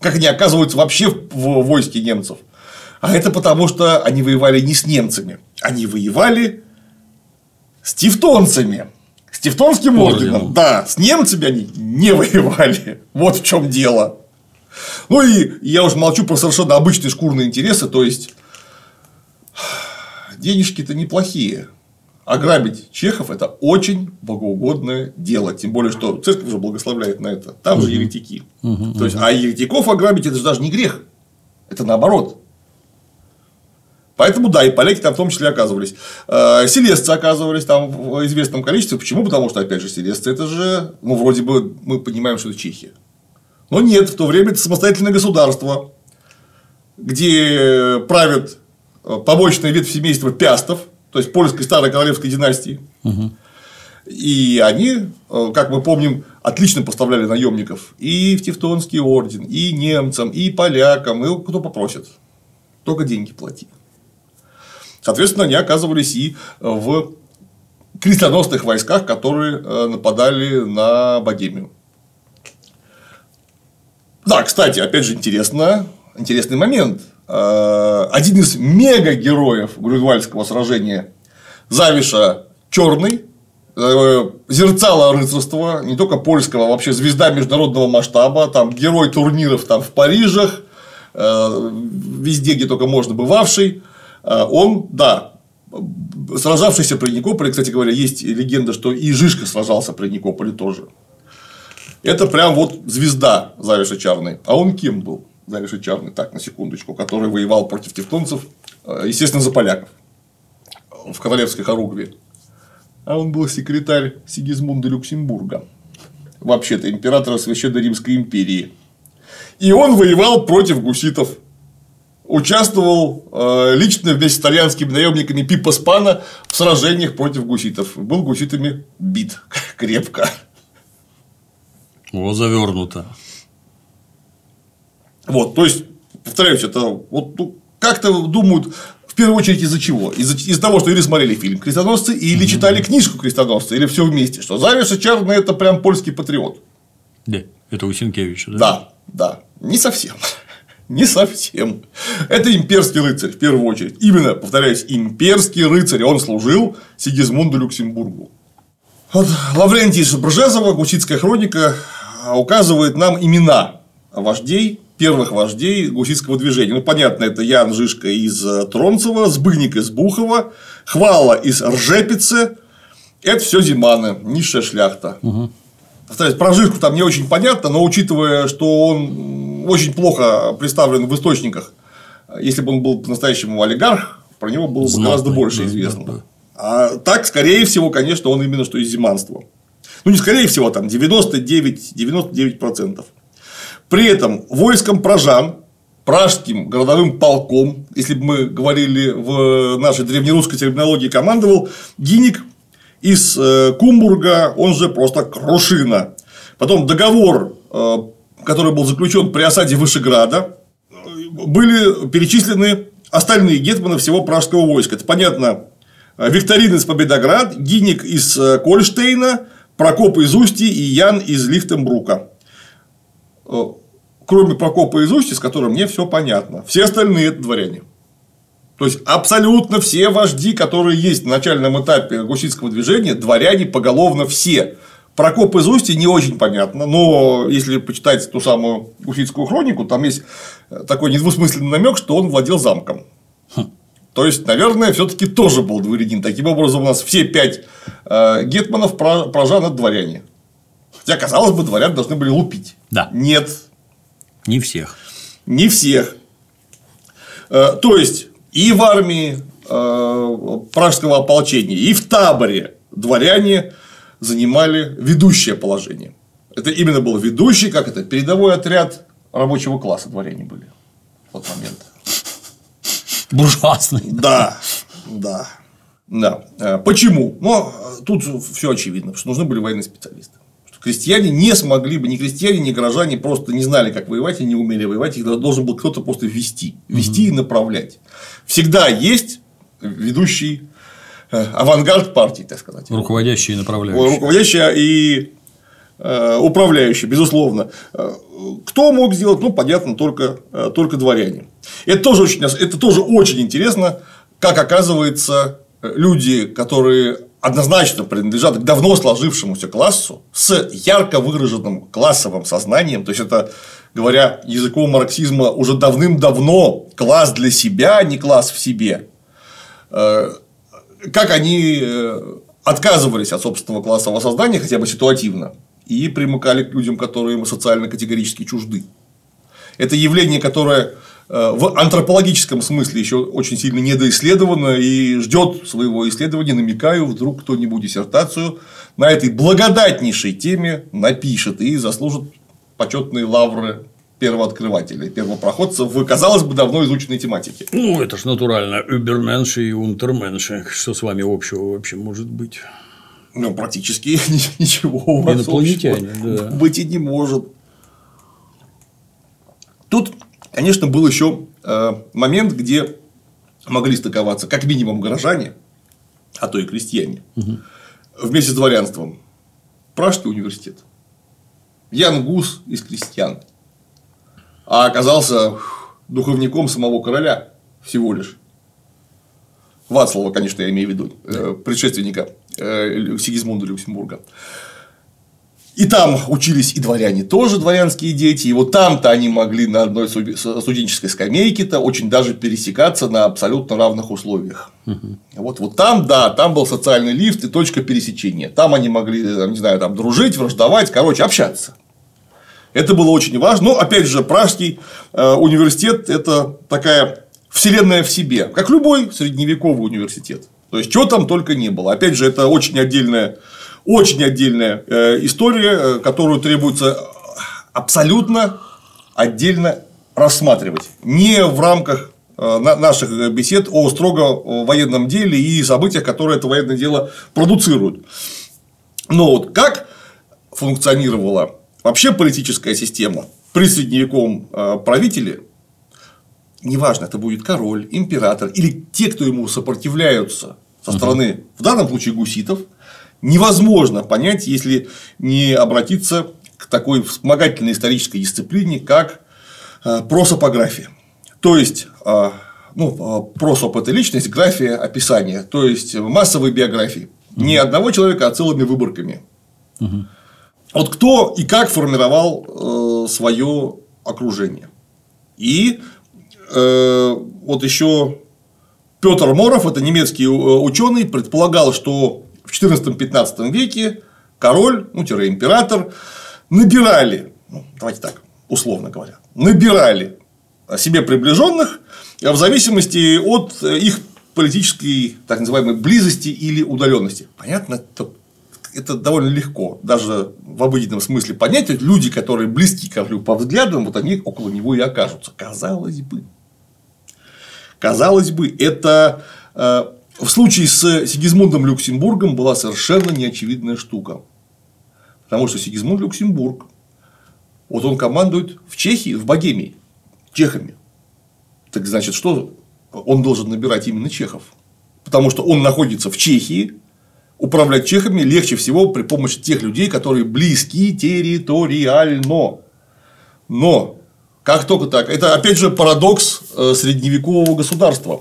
Как они оказываются вообще в войске немцев? А это потому, что они воевали не с немцами. Они воевали с тевтонцами. С Тевтонским орденом. Орденом. Да, с немцами они не <laughs> воевали. Вот в чем дело. Ну и я уж молчу про совершенно обычные шкурные интересы, то есть <sighs> денежки-то неплохие. Ограбить чехов – это очень богоугодное дело. Тем более, что церковь уже благословляет на это. Там же еретики. То есть, а еретиков ограбить – это же даже не грех. Это наоборот. Поэтому, да, и поляки там в том числе оказывались. Э, Селесцы оказывались там в известном количестве. Почему? Потому что, опять же, селесцы – это же, ну, вроде бы мы понимаем, что это Чехия. Но нет, в то время это самостоятельное государство, где правят э, побочная ветвь семейства Пястов, то есть польской старой королевской династии. И они, э, как мы помним, отлично поставляли наемников и в Тевтонский орден, и немцам, и полякам, и кто попросит. Только деньги плати. Соответственно, они оказывались и в крестоносных войсках, которые э, нападали на Богемию. Да, кстати, опять же, интересно, интересный момент. Э, Один из мега-героев Грюнвальдского сражения Завиша Черный, э, зерцало рыцарства, не только польского, а вообще звезда международного масштаба, там герой турниров там, в Парижах, э, везде, где только можно бывавший, он, да, сражавшийся при Никополе, кстати говоря, есть легенда, что и Жишка сражался при Никополе тоже. Это прям вот звезда Завиша Чарный. А он кем был? Завиша Чарный, так, на секундочку, который воевал против тевтонцев, э, естественно, за поляков в королевской хоругве. А он был секретарь Сигизмунда Люксембурга. Вообще-то императора Священной Римской империи. И он воевал против гуситов. Участвовал э, лично вместе с итальянскими наемниками Пипа Спана в сражениях против гуситов. Был гуситами бит <laughs> крепко. О, завернуто. Вот, то есть, повторяюсь, это вот ну, как-то думают в первую очередь из-за чего? Из-за из того, что или смотрели фильм «Крестоносцы», или читали книжку «Крестоносцы», или все вместе, что Завиша Чарный – это прям польский патриот. Да, это у Сенкевича, да? Да, да, не совсем. <laughs> Не совсем. Это имперский рыцарь, в первую очередь. Именно, повторяюсь, имперский рыцарь. Он служил Сигизмунду Люксембургу. Вот Лаврентий Бржезова, Гуситская хроника, указывает нам имена вождей, первых вождей гуситского движения. Ну, понятно, это Ян Жишка из Тронцева, Сбыник из Бухова, Хвала из Ржепицы. Это все зиманы, низшая шляхта. Угу. Повторяюсь, про Жишку там не очень понятно, но учитывая, что он очень плохо представлен в источниках, если бы он был по-настоящему олигарх, про него было бы Знатный, гораздо больше да, известно. да, да. А так, скорее всего, конечно, он именно что из зиманства. Ну, не скорее всего, там 99, 99%. При этом войском пражан, пражским городовым полком, если бы мы говорили в нашей древнерусской терминологии, командовал Гиник из э, Кумбурга, он же просто Крушина. Потом договор, э, который был заключен при осаде Вышеграда, э, были перечислены остальные гетманы всего пражского войска. Это понятно, Викторин из Победоград, Гиник из Кольштейна, Прокоп из Устья и Ян из Лихтенбрука. Кроме Прокопа из Устья, с которым мне все понятно. Все остальные это дворяне. То есть, абсолютно все вожди, которые есть на начальном этапе гуситского движения, дворяне поголовно все. Прокоп из Устья не очень понятно, но если почитать ту самую гуситскую хронику, там есть такой недвусмысленный намек, что он владел замком. То есть, наверное, все-таки тоже был дворянин. Таким образом, у нас все пять э, гетманов прожан от дворяне. Хотя, казалось бы, дворян должны были лупить. Да. Нет. Не всех. Не всех. Э, то есть, и в армии э, пражского ополчения, и в таборе дворяне занимали ведущее положение. Это именно был ведущий, как это, передовой отряд рабочего класса дворяне были в тот момент. Буржуазный. Да, да. Да. Почему? Ну, тут все очевидно, что нужны были военные специалисты. Крестьяне не смогли бы, ни крестьяне, ни горожане просто не знали, как воевать и не умели воевать. Их должен был кто-то просто вести. Вести и направлять. Всегда есть ведущий авангард партии, так сказать. Руководящий и направляющий. Руководящий и э, управляющий, безусловно. Кто мог сделать? Ну, понятно, только, только дворяне. Это тоже, очень, это тоже очень интересно, как оказывается, люди, которые однозначно принадлежат к давно сложившемуся классу с ярко выраженным классовым сознанием, то есть это, говоря языком марксизма, уже давным-давно класс для себя, а не класс в себе, как они отказывались от собственного классового сознания, хотя бы ситуативно, и примыкали к людям, которые им социально категорически чужды. Это явление, которое в антропологическом смысле еще очень сильно недоисследовано и ждет своего исследования. Намекаю, вдруг кто-нибудь диссертацию на этой благодатнейшей теме напишет и заслужит почетные лавры первооткрывателей, первопроходцев в, казалось бы, давно изученной тематике. Ну, это ж натурально. Уберменши и унтерменши. Что с вами общего вообще может быть? Ну, практически <laughs> ничего у вас общего да. быть и не может. Тут, конечно, был еще э, момент, где могли стыковаться как минимум горожане, а то и крестьяне, вместе с дворянством. Пражский университет. Ян Гус из крестьян. А оказался духовником самого короля всего лишь. Вацлава, конечно, я имею в виду, э, предшественника э, Сигизмунда Люксембурга. И там учились и дворяне тоже, дворянские дети. И вот там-то они могли на одной студенческой скамейке-то очень даже пересекаться на абсолютно равных условиях. Вот, вот там, да, там был социальный лифт и точка пересечения. Там они могли, э, не знаю, там дружить, враждовать, короче, общаться. Это было очень важно. Но, опять же, Пражский э, университет – это такая вселенная в себе, как любой средневековый университет. То есть, чего там только не было. Опять же, это очень отдельная, очень отдельная э, история, э, которую требуется абсолютно отдельно рассматривать. Не в рамках э, на- наших бесед о строго военном деле и событиях, которые это военное дело продуцируют. Но вот как функционировала вообще политическая система при средневековом правителе, неважно, это будет король, император или те, кто ему сопротивляются со стороны, в данном случае, гуситов, невозможно понять, если не обратиться к такой вспомогательной исторической дисциплине, как э, просопография. То есть, э, ну, э, просоп – это личность, графия – описание, то есть, массовые биографии. Не одного человека, а целыми выборками. Вот кто и как формировал свое окружение. И вот еще Петр Моров, это немецкий ученый, предполагал, что в 14-15 веке король, ну, император, набирали, ну, давайте так, условно говоря, набирали себе приближенных в зависимости от их политической, так называемой, близости или удаленности. Понятно, это, это довольно легко, даже в обыденном смысле понять. Люди, которые близки королю по взглядам, вот они около него и окажутся. Казалось бы. Казалось бы, это э, в случае с Сигизмундом Люксембургом была совершенно неочевидная штука. Потому что Сигизмунд Люксембург, вот он командует в Чехии, в Богемии, чехами. Так значит, что он должен набирать именно чехов? Потому что он находится в Чехии, управлять чехами легче всего при помощи тех людей, которые близки территориально. Но как только так, это опять же парадокс э, средневекового государства.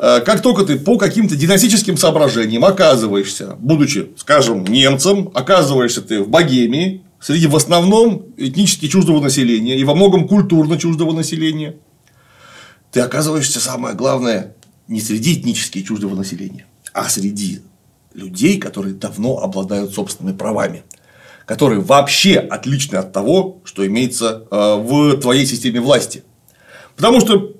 Э, Как только ты по каким-то династическим соображениям оказываешься, будучи, скажем, немцем, оказываешься ты в Богемии, среди в основном этнически чуждого населения и во многом культурно чуждого населения, ты оказываешься, самое главное, не среди этнически чуждого населения, а среди людей, которые давно обладают собственными правами, которые вообще отличны от того, что имеется э, в твоей системе власти. Потому что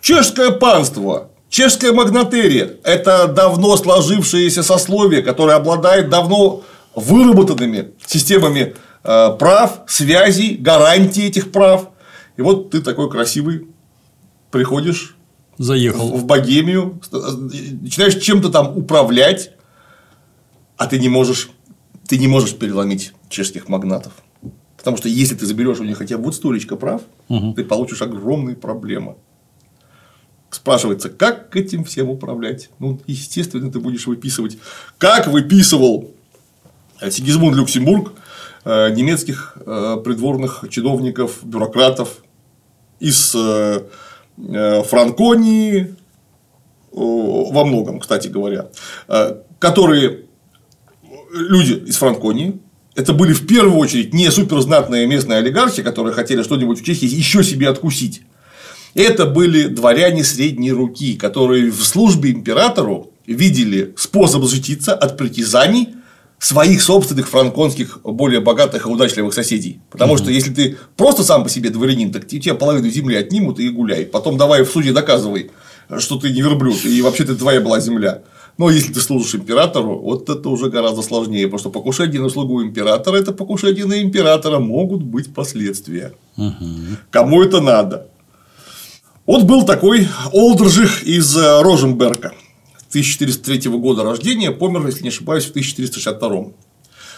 чешское панство, чешская магнатерия – это давно сложившееся сословие, которое обладает давно выработанными системами э, прав, связей, гарантий этих прав. И вот ты такой красивый приходишь Заехал. в Богемию, начинаешь чем-то там управлять, а ты не можешь, ты не можешь переломить чешских магнатов. Потому что если ты заберешь у них хотя бы вот столечко прав, ты получишь огромные проблемы. Спрашивается, как этим всем управлять? Ну, естественно, ты будешь выписывать, как выписывал Сигизмунд Люксембург э, немецких э, придворных чиновников, бюрократов из э, Франконии, во многом, кстати говоря, которые люди из Франконии, это были в первую очередь не суперзнатные местные олигархи, которые хотели что-нибудь в Чехии еще себе откусить. Это были дворяне средней руки, которые в службе императору видели способ защититься от притязаний своих собственных франконских более богатых и удачливых соседей. Потому что если ты просто сам по себе дворянин, так тебе половину земли отнимут и гуляй. Потом давай в суде доказывай, что ты не верблюд, и вообще ты твоя была земля. Но если ты служишь императору, вот это уже гораздо сложнее, потому что покушение на слугу императора – это покушение на императора, могут быть последствия. Кому это надо? Вот был такой Олдржих из э, Роженберга, 1403 года рождения, помер, если не ошибаюсь, в 1462.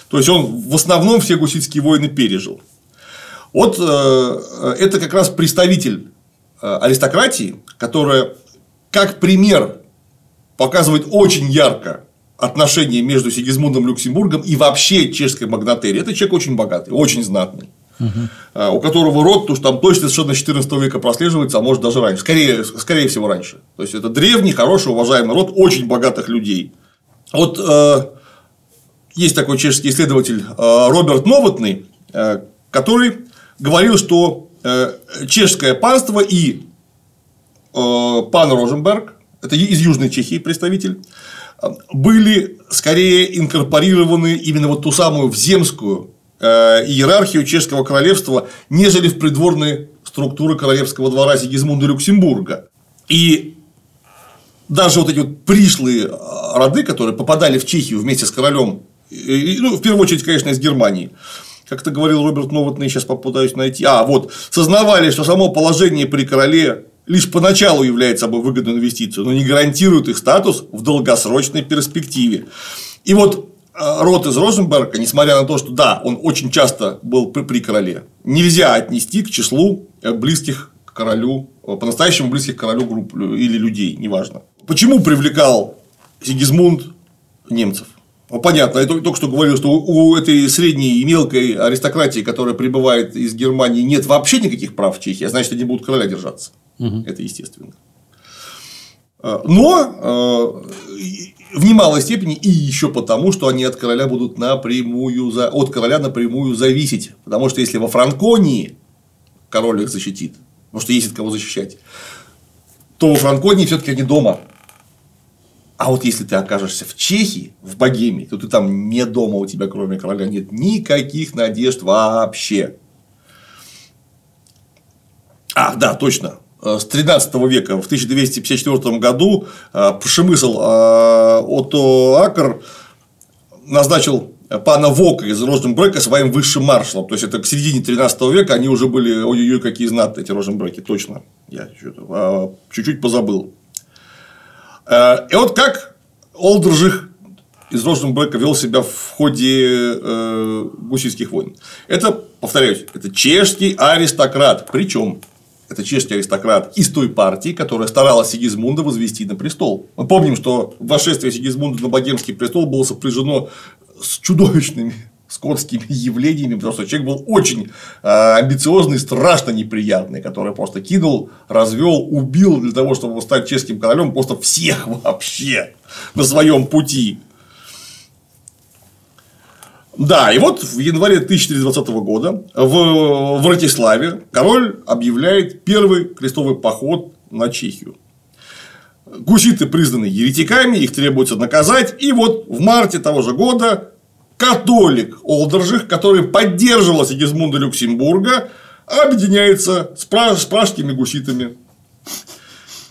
То есть он в основном все гуситские войны пережил. Вот э, это как раз представитель э, аристократии, которая как пример показывает очень ярко отношения между Сигизмундом Люксембургом и вообще чешской магнатерией. Это человек очень богатый, очень знатный. Угу. У которого род, уж там точно совершенно 14 века прослеживается, а может даже раньше. Скорее, скорее всего, раньше. То есть это древний, хороший, уважаемый род очень богатых людей. Вот э, есть такой чешский исследователь э, Роберт Новотный, э, который говорил, что э, чешское панство и э, пан Роженберг, это из Южной Чехии представитель, были скорее инкорпорированы именно вот ту самую вземскую э, иерархию чешского королевства, нежели в придворные структуры королевского двора Сигизмунда Люксембурга. И даже вот эти вот пришлые роды, которые попадали в Чехию вместе с королем, ну, в первую очередь, конечно, из Германии, как-то говорил Роберт Новотный, сейчас попытаюсь найти. А, вот, сознавали, что само положение при короле лишь поначалу является собой выгодную инвестицию, но не гарантирует их статус в долгосрочной перспективе. И вот э, род из Розенберга, несмотря на то, что да, он очень часто был при, при короле, нельзя отнести к числу э, близких к королю, э, по-настоящему близких к королю групп или людей, неважно. Почему привлекал Сигизмунд немцев? Ну, понятно, я только что говорил, что у этой средней и мелкой аристократии, которая прибывает из Германии, нет вообще никаких прав в Чехии, а значит, они будут короля держаться. Угу. Это естественно. Но в немалой степени и еще потому, что они от короля будут напрямую, от короля напрямую зависеть. Потому что если во Франконии король их защитит, потому что есть от кого защищать, то во Франконии все-таки они дома. А вот если ты окажешься в Чехии, в Богемии, то ты там не дома, у тебя кроме короля нет никаких надежд вообще. Ах, да, точно. С 13 века, в 1254 году, э, Пшемысл э, Отто Акр назначил пана Вока из Роженбрека своим высшим маршалом. То есть, это к середине 13 века они уже были, ой-ой-ой, какие знатные эти Роженбреки, точно. Я а, чуть-чуть позабыл. Э, и вот как Олдржих из Роженбрека вел себя в ходе э, войн. Это, повторяюсь, это чешский аристократ. Причем это чешский аристократ из той партии, которая старалась Сигизмунда возвести на престол. Мы помним, что восшествие Сигизмунда на богемский престол было сопряжено с чудовищными скотскими явлениями, потому что человек был очень а, амбициозный, страшно неприятный, который просто кинул, развел, убил для того, чтобы стать чешским королем просто всех вообще на своем пути. Да, и вот в январе 1420 года в Вратиславе король объявляет первый крестовый поход на Чехию. Гуситы признаны еретиками, их требуется наказать. И вот в марте того же года католик Олдержих, который поддерживал Сигизмунда Люксембурга, объединяется с, пра- с пражскими гуситами.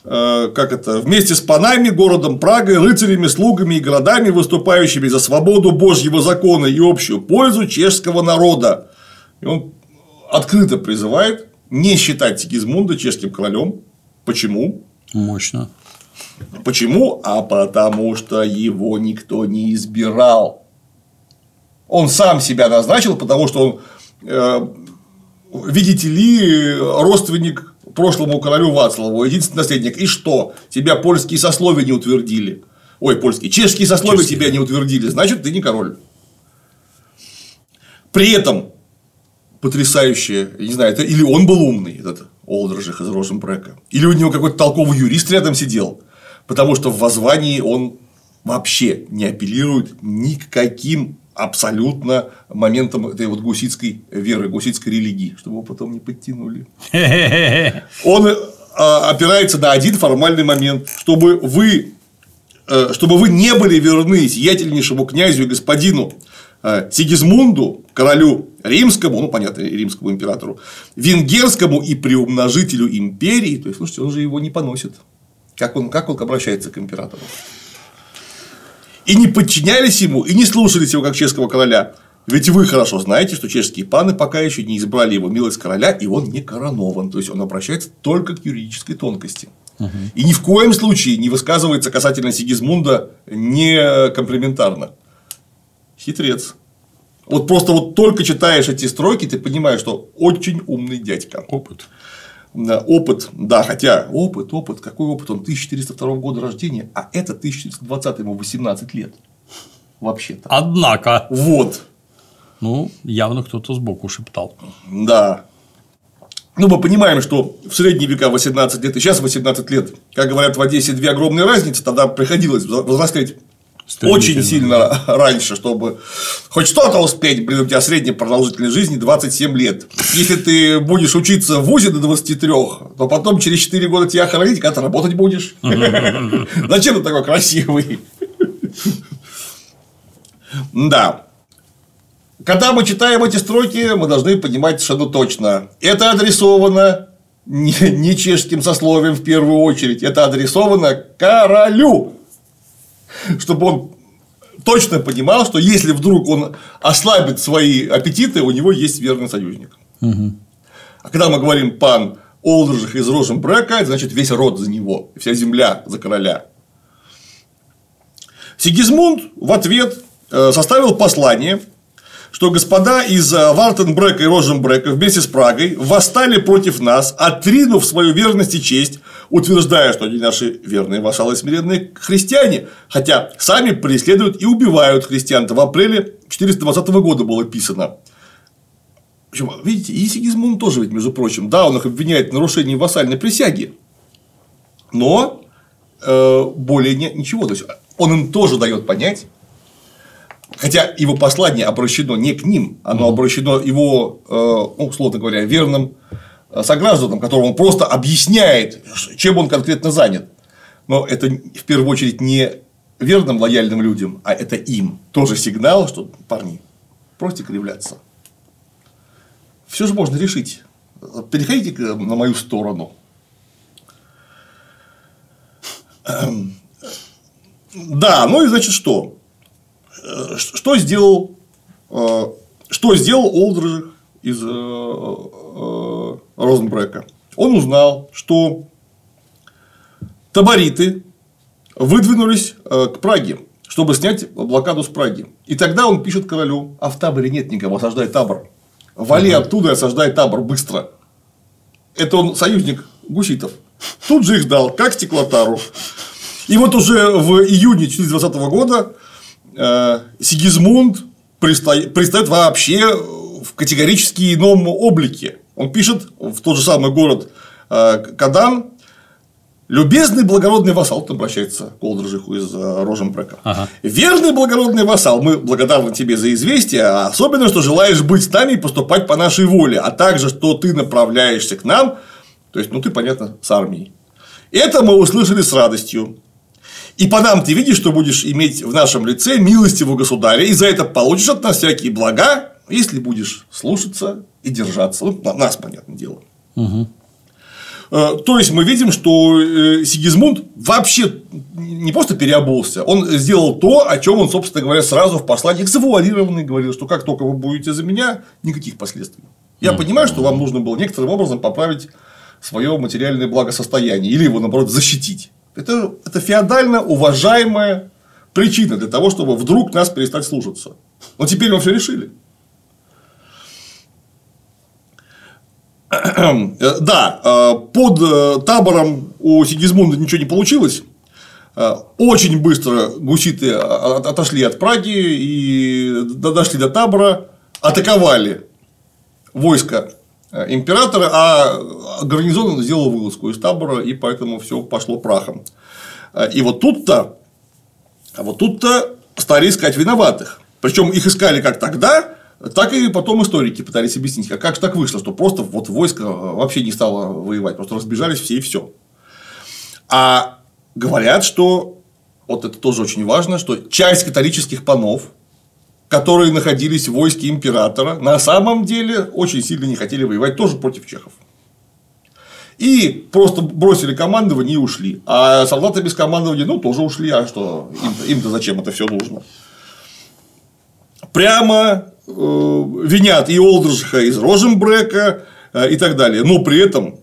Э, как это? Вместе с панами, городом Прагой, рыцарями, слугами и городами, выступающими за свободу Божьего закона и общую пользу чешского народа. И он открыто призывает не считать Сигизмунда чешским королем. Почему? Мощно. Почему? А потому что его никто не избирал. Он сам себя назначил, потому что он, э, видите ли, родственник прошлому королю Вацлаву, единственный наследник. И что? Тебя польские сословия не утвердили. Ой, польские, чешские сословия чешские. тебя не утвердили, значит, ты не король. При этом потрясающее, я не знаю, это или он был умный, этот Олдржих из Роженбрека, или у него какой-то толковый юрист рядом сидел, потому что в воззвании он вообще не апеллирует ни к каким абсолютно моментом этой вот гуситской веры, гуситской религии, чтобы его потом не подтянули. <laughs> Он а, опирается на один формальный момент, чтобы вы, э, чтобы вы не были верны сиятельнейшему князю и господину э, Сигизмунду, королю римскому, ну, понятно, римскому императору, венгерскому и приумножителю империи, то есть, слушайте, он же его не поносит. Как он, как он обращается к императору? И не подчинялись ему, и не слушались его как чешского короля. Ведь вы хорошо знаете, что чешские паны пока еще не избрали его милость короля, и он не коронован. То есть он обращается только к юридической тонкости. И ни в коем случае не высказывается касательно Сигизмунда не комплиментарно. Хитрец. Вот просто вот только читаешь эти строки, ты понимаешь, что очень умный дядька. Опыт. Да, Опыт, да, хотя опыт, опыт, какой опыт? Он 1402 года рождения, а это 1420, ему 18 лет. Вообще-то. Однако, Вот, ну, явно кто-то сбоку шептал. да. Ну, мы понимаем, что в средние века 18 лет и сейчас 18 лет, как говорят в Одессе, две огромные разницы, тогда приходилось взрослеть очень сильно раньше, чтобы хоть что-то успеть, блин, у тебя средняя продолжительность жизни 27 лет. Если ты будешь учиться в ВУЗе до 23, то потом через 4 года тебя хоронить, когда ты работать будешь. <laughs> Зачем ты такой красивый? Да. Когда мы читаем эти строки, мы должны понимать совершенно точно. Это адресовано не, не чешским сословием в первую очередь, это адресовано королю <laughs> чтобы он точно понимал, что если вдруг он ослабит свои аппетиты, у него есть верный союзник. А когда мы говорим пан Олдржих из Роженбрека, это значит весь род за него, вся земля за короля. Сигизмунд в ответ э, составил послание, что господа из э, Вартенбрека и Роженбрека вместе с Прагой восстали против нас, отринув свою верность и честь, утверждая, что они наши верные вассалы смиренные христиане, хотя сами преследуют и убивают христиан. В апреле 420 года было писано. Видите, и Сигизмунд тоже ведь, между прочим, да, он их обвиняет в нарушении вассальной присяги, но э, более не- ничего. То есть, он им тоже дает понять, Хотя его послание обращено не к ним, оно обращено его, э, ну, условно говоря, верным э, согражданам, которым он просто объясняет, чем он конкретно занят. Но это в первую очередь не верным лояльным людям, а это им тоже сигнал, что парни, бросьте кривляться. Все же можно решить. Переходите на мою сторону. Эм, Да, ну и значит что? Э, Что сделал, э, что сделал Олдржих из э, Розенбрека? Он узнал, что табориты выдвинулись к Праге, чтобы снять блокаду с Праги. И тогда он пишет королю, а в таборе нет никого, осаждай табор. Вали оттуда и осаждай табор быстро. Это он союзник гуситов. Тут же их дал, как стеклотару. И вот уже в июне 2020 года Сигизмунд предста- предстает вообще в категорически ином облике. Он пишет в тот же самый город э, Кадан, Любезный благородный вассал, он обращается к Олдржиху из э, Роженбрека. Ага. Верный благородный вассал, мы благодарны тебе за известие, а особенно, что желаешь быть с нами и поступать по нашей воле, а также, что ты направляешься к нам, то есть, ну, ты, понятно, с армией. Это мы услышали с радостью. И по нам ты видишь, что будешь иметь в нашем лице милостивого государя, и за это получишь от нас всякие блага, если будешь слушаться и держаться. Ну, на нас, понятное дело. Э, То есть мы видим, что э, Сигизмунд вообще не просто переобулся, он сделал то, о чем он, собственно говоря, сразу в послании завуалированный говорил, что как только вы будете за меня, никаких последствий. Я понимаю, что вам нужно было некоторым образом поправить свое материальное благосостояние или его, наоборот, защитить. Это, это феодально уважаемая причина для того, чтобы вдруг нас перестать слушаться. Но теперь мы все решили. Э, Да, э, под э, табором у Сигизмунда ничего не получилось. Очень быстро гуситы от- отошли от Праги и до- дошли до табора, атаковали войско императора, а гарнизон сделал вылазку из табора, и поэтому все пошло прахом. Э, И вот тут-то, вот тут-то стали искать виноватых. Причем их искали как тогда, так и потом историки пытались объяснить, а как же так вышло, что просто вот войско вообще не стало воевать, просто разбежались все и все. А говорят, что вот это тоже очень важно, что часть католических панов, которые находились в войске императора, на самом деле очень сильно не хотели воевать тоже против чехов. И просто бросили командование и ушли. А солдаты без командования, ну, тоже ушли. А что? Им-то, им-то зачем это все нужно? Прямо э, винят и Олдржиха из Роженбрека э, и так далее. Но при этом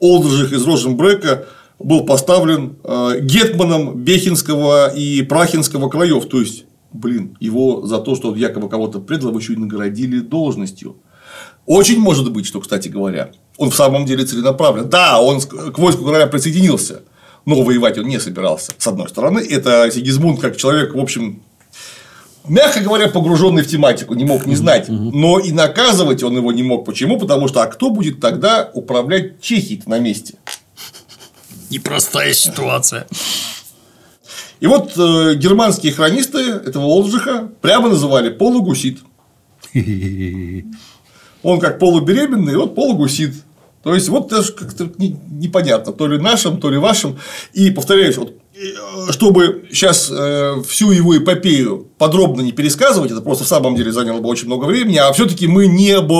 Олдржих из Роженбрека был поставлен э, гетманом Бехинского и Прахинского краев. То есть, блин, его за то, что он якобы кого-то предал, его еще и наградили должностью. Очень может быть, что, кстати говоря, он в самом деле целенаправлен. Да, он к войску короля присоединился, но воевать он не собирался. С одной стороны, это Сигизмунд как человек, в общем, мягко говоря, погруженный в тематику, не мог не знать. Но и наказывать он его не мог. Почему? Потому что а кто будет тогда управлять Чехией на месте? Непростая ситуация. И вот э, германские хронисты этого Олджиха прямо называли полугусит. Он как полубеременный, вот полугусит. То есть, вот даже как-то не- непонятно, то ли нашим, то ли вашим. И повторяюсь, вот, э, чтобы сейчас всю его эпопею подробно не пересказывать, это просто в самом деле заняло бы очень много времени, а все-таки мы не об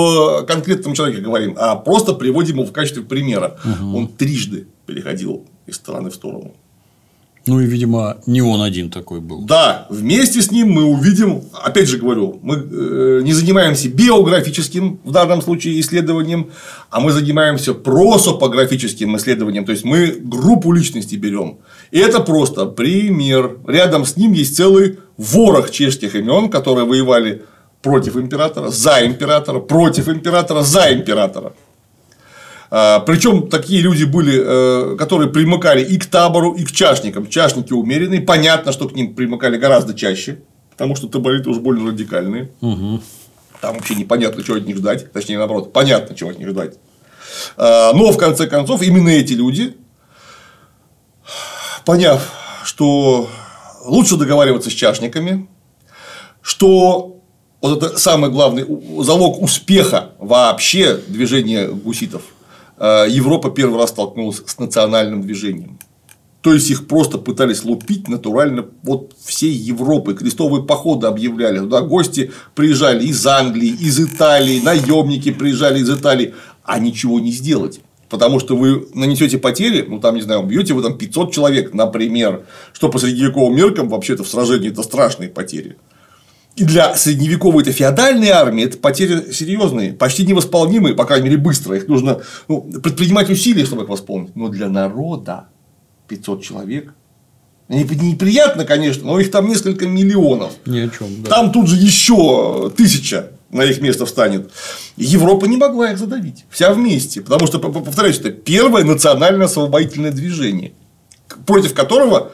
конкретном человеке говорим, а просто приводим его в качестве примера. Он трижды переходил из стороны в сторону. Ну и, видимо, не он один такой был. Да, вместе с ним мы увидим, опять же говорю, мы э, не занимаемся биографическим в данном случае исследованием, а мы занимаемся просопографическим исследованием, то есть мы группу личностей берем. И это просто пример. Рядом с ним есть целый ворох чешских имен, которые воевали против императора, за императора, против императора, за императора. Причем такие люди были, э, которые примыкали и к табору, и к чашникам. Чашники умеренные. Понятно, что к ним примыкали гораздо чаще, потому что табориты уж больно радикальные. Там вообще непонятно, чего от них ждать. Точнее, наоборот, понятно, чего от них ждать. А, Но, в конце концов, именно эти люди, поняв, что лучше договариваться с чашниками, что вот это самый главный залог успеха вообще движения гуситов, Европа первый раз столкнулась с национальным движением. То есть их просто пытались лупить натурально вот всей Европы. Крестовые походы объявляли. Туда гости приезжали из Англии, из Италии, наемники приезжали из Италии, а ничего не сделать. Потому что вы нанесете потери, ну там, не знаю, убьете вы там 500 человек, например, что по средневековым меркам вообще-то в сражении это страшные потери. Для средневековой это феодальной армии это потери серьезные, почти невосполнимые, по крайней мере, быстро. Их нужно ну, предпринимать усилия, чтобы их восполнить. Но для народа 500 человек. Не- Неприятно, конечно, но их там несколько миллионов. Ни о чем. Да. Там тут же еще тысяча на их место встанет. Европа не могла их задавить. Вся вместе. Потому что, повторяюсь, это первое национальное освободительное движение, против которого,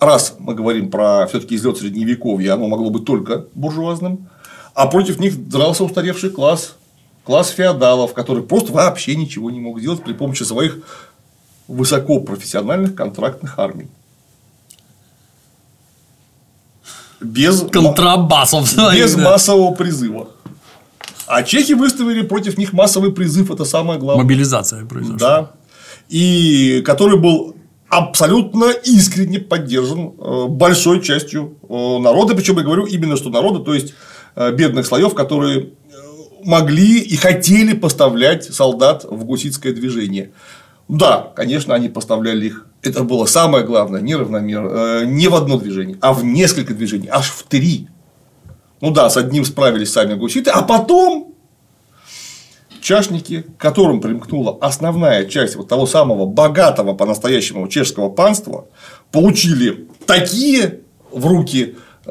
раз мы говорим про все-таки излет средневековья, оно могло быть только буржуазным, а против них дрался устаревший класс, класс феодалов, который просто вообще ничего не мог сделать при помощи своих высокопрофессиональных контрактных армий. Без, Контрабасов. без да. массового призыва. А чехи выставили против них массовый призыв, это самое главное. Мобилизация произошла. Да. И который был абсолютно искренне поддержан э, большой частью э, народа. Причем я говорю именно что народа, то есть э, бедных слоев, которые могли и хотели поставлять солдат в гуситское движение. Да, конечно, они поставляли их. Это было самое главное, неравномерно, не в одно движение, а в несколько движений, аж в три. Ну да, с одним справились сами гуситы, а потом чашники, к которым примкнула основная часть вот того самого богатого по-настоящему чешского панства, получили такие в руки э,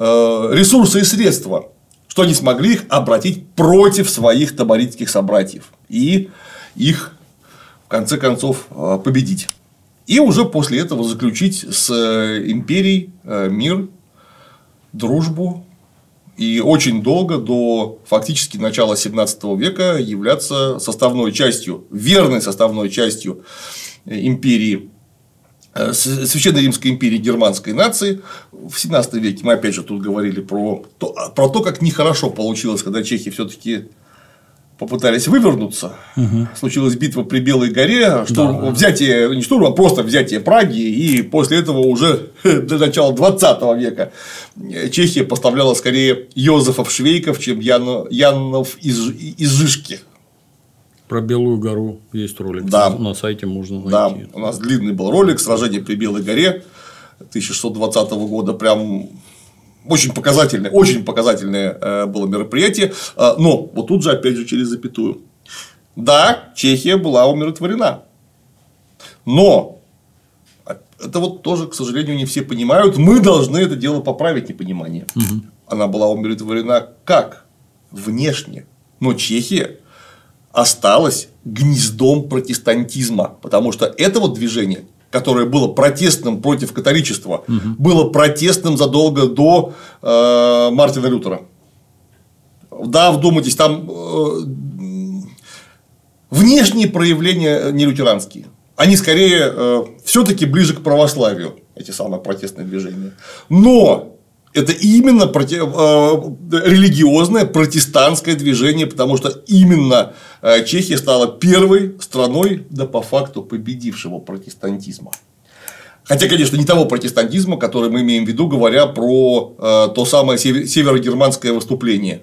ресурсы и средства, что они смогли их обратить против своих таборитских собратьев и их в конце концов э, победить. И уже после этого заключить с э, империей мир, дружбу и очень долго, до фактически начала 17 века, являться составной частью, верной составной частью э, империи э, Священной Римской империи германской нации. В 17 веке мы опять же тут говорили про то, про то как нехорошо получилось, когда чехи все-таки попытались вывернуться. Случилась битва при Белой горе, штурм, взятие, не штурм, а просто взятие Праги, и после этого уже <laughs> до начала 20 века Чехия поставляла скорее Йозефов Швейков, чем Яно- Янов из, из Жишки. Про Белую гору есть ролик. Да. На сайте можно найти. Да, у нас длинный был ролик «Сражение при Белой горе» 1620 года. Прям очень показательное, очень показательное э, было мероприятие. Э, Но вот тут же, опять же, через запятую. Да, Чехия была умиротворена. Но это вот тоже, к сожалению, не все понимают. Мы должны это дело поправить непонимание. Она была умиротворена как? Внешне. Но Чехия осталась гнездом протестантизма. Потому что это вот движение, которое было протестным против католичества, было протестным задолго до э, Мартина Лютера. Да, вдумайтесь, там э, внешние проявления не лютеранские. Они скорее э, все-таки ближе к православию, эти самые протестные движения. Но это именно проти... э, религиозное протестантское движение, потому что именно э, Чехия стала первой страной, да по факту, победившего протестантизма. Хотя, конечно, не того протестантизма, который мы имеем в виду, говоря про э, то самое север- северогерманское выступление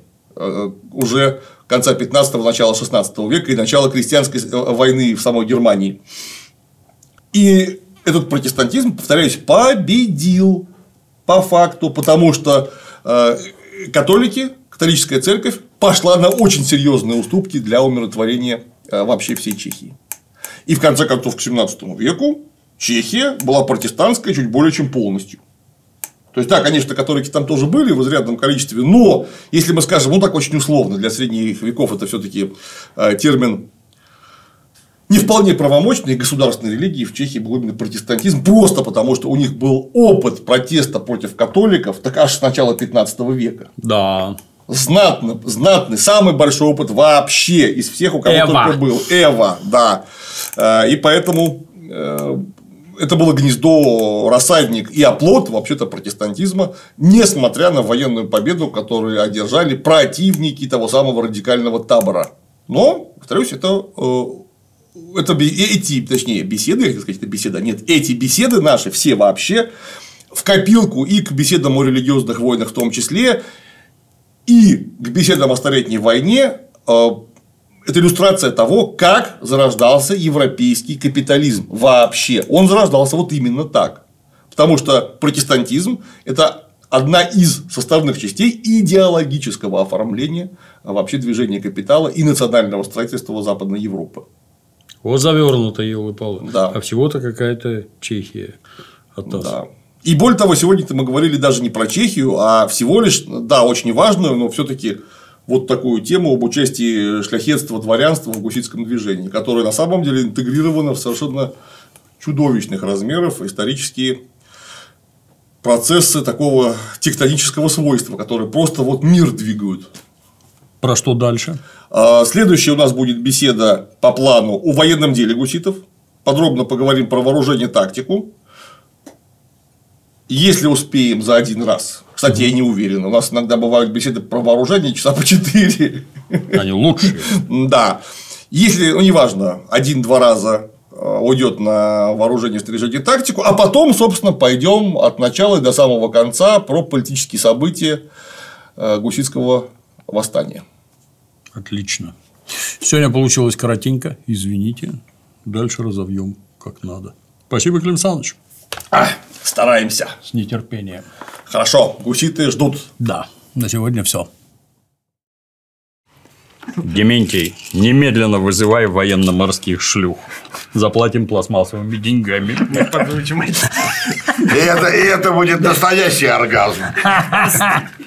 уже конца 15-го, начала 16 века и начала крестьянской войны в самой Германии. И этот протестантизм, повторяюсь, победил по факту, потому что э, католики, католическая церковь пошла на очень серьезные уступки для умиротворения э, вообще всей Чехии. И в конце концов к 17 веку Чехия была протестантская чуть более чем полностью. То есть, да, конечно, католики там тоже были в изрядном количестве, но если мы скажем, ну так очень условно, для средних веков это все-таки термин не вполне правомочной государственной религии в Чехии был именно протестантизм, просто потому что у них был опыт протеста против католиков, так аж с начала 15 века. Да. Знатный, знатный, самый большой опыт вообще из всех, у кого Эва. только был. Эва, да. Э, И поэтому э, это было гнездо, рассадник и оплот вообще-то протестантизма, несмотря на военную победу, которую одержали противники того самого радикального табора. Но, повторюсь, это э, это бе- эти, точнее, беседы, хотел сказать, это беседа, нет, эти беседы наши, все вообще, в копилку и к беседам о религиозных войнах в том числе, и к беседам о Столетней войне, э, это иллюстрация того, как зарождался европейский капитализм вообще. Он зарождался вот именно так. Потому что протестантизм – это одна из составных частей идеологического оформления а, вообще движения капитала и национального строительства Западной Европы. Вот завернуто, елы палы Да. А всего-то какая-то Чехия от нас. Да. И более того, сегодня-то мы говорили даже не про Чехию, а всего лишь, да, очень важную, но все-таки вот такую тему об участии шляхетства, дворянства в гуситском движении, которое на самом деле интегрировано в совершенно чудовищных размеров исторические процессы такого тектонического свойства, которые просто вот мир двигают. Про что дальше? А, Следующая у нас будет беседа по плану о военном деле гуситов. Подробно поговорим про вооружение тактику. Если успеем за один раз. Кстати, я не уверен. У нас иногда бывают беседы про вооружение часа по четыре. Они лучшие. Да. Если, ну, неважно, один-два раза э, уйдет на вооружение, снаряжение тактику, а потом, собственно, пойдем от начала до самого конца про политические события э, гуситского восстания. Отлично. Сегодня получилось коротенько. Извините. Дальше разовьем как надо. Спасибо, Клим Саныч. А, стараемся. С нетерпением. Хорошо, гуситы ждут. Да, на сегодня все. Дементий, немедленно вызывай военно-морских шлюх. Заплатим пластмассовыми деньгами. И это, и это будет настоящий оргазм. <laughs>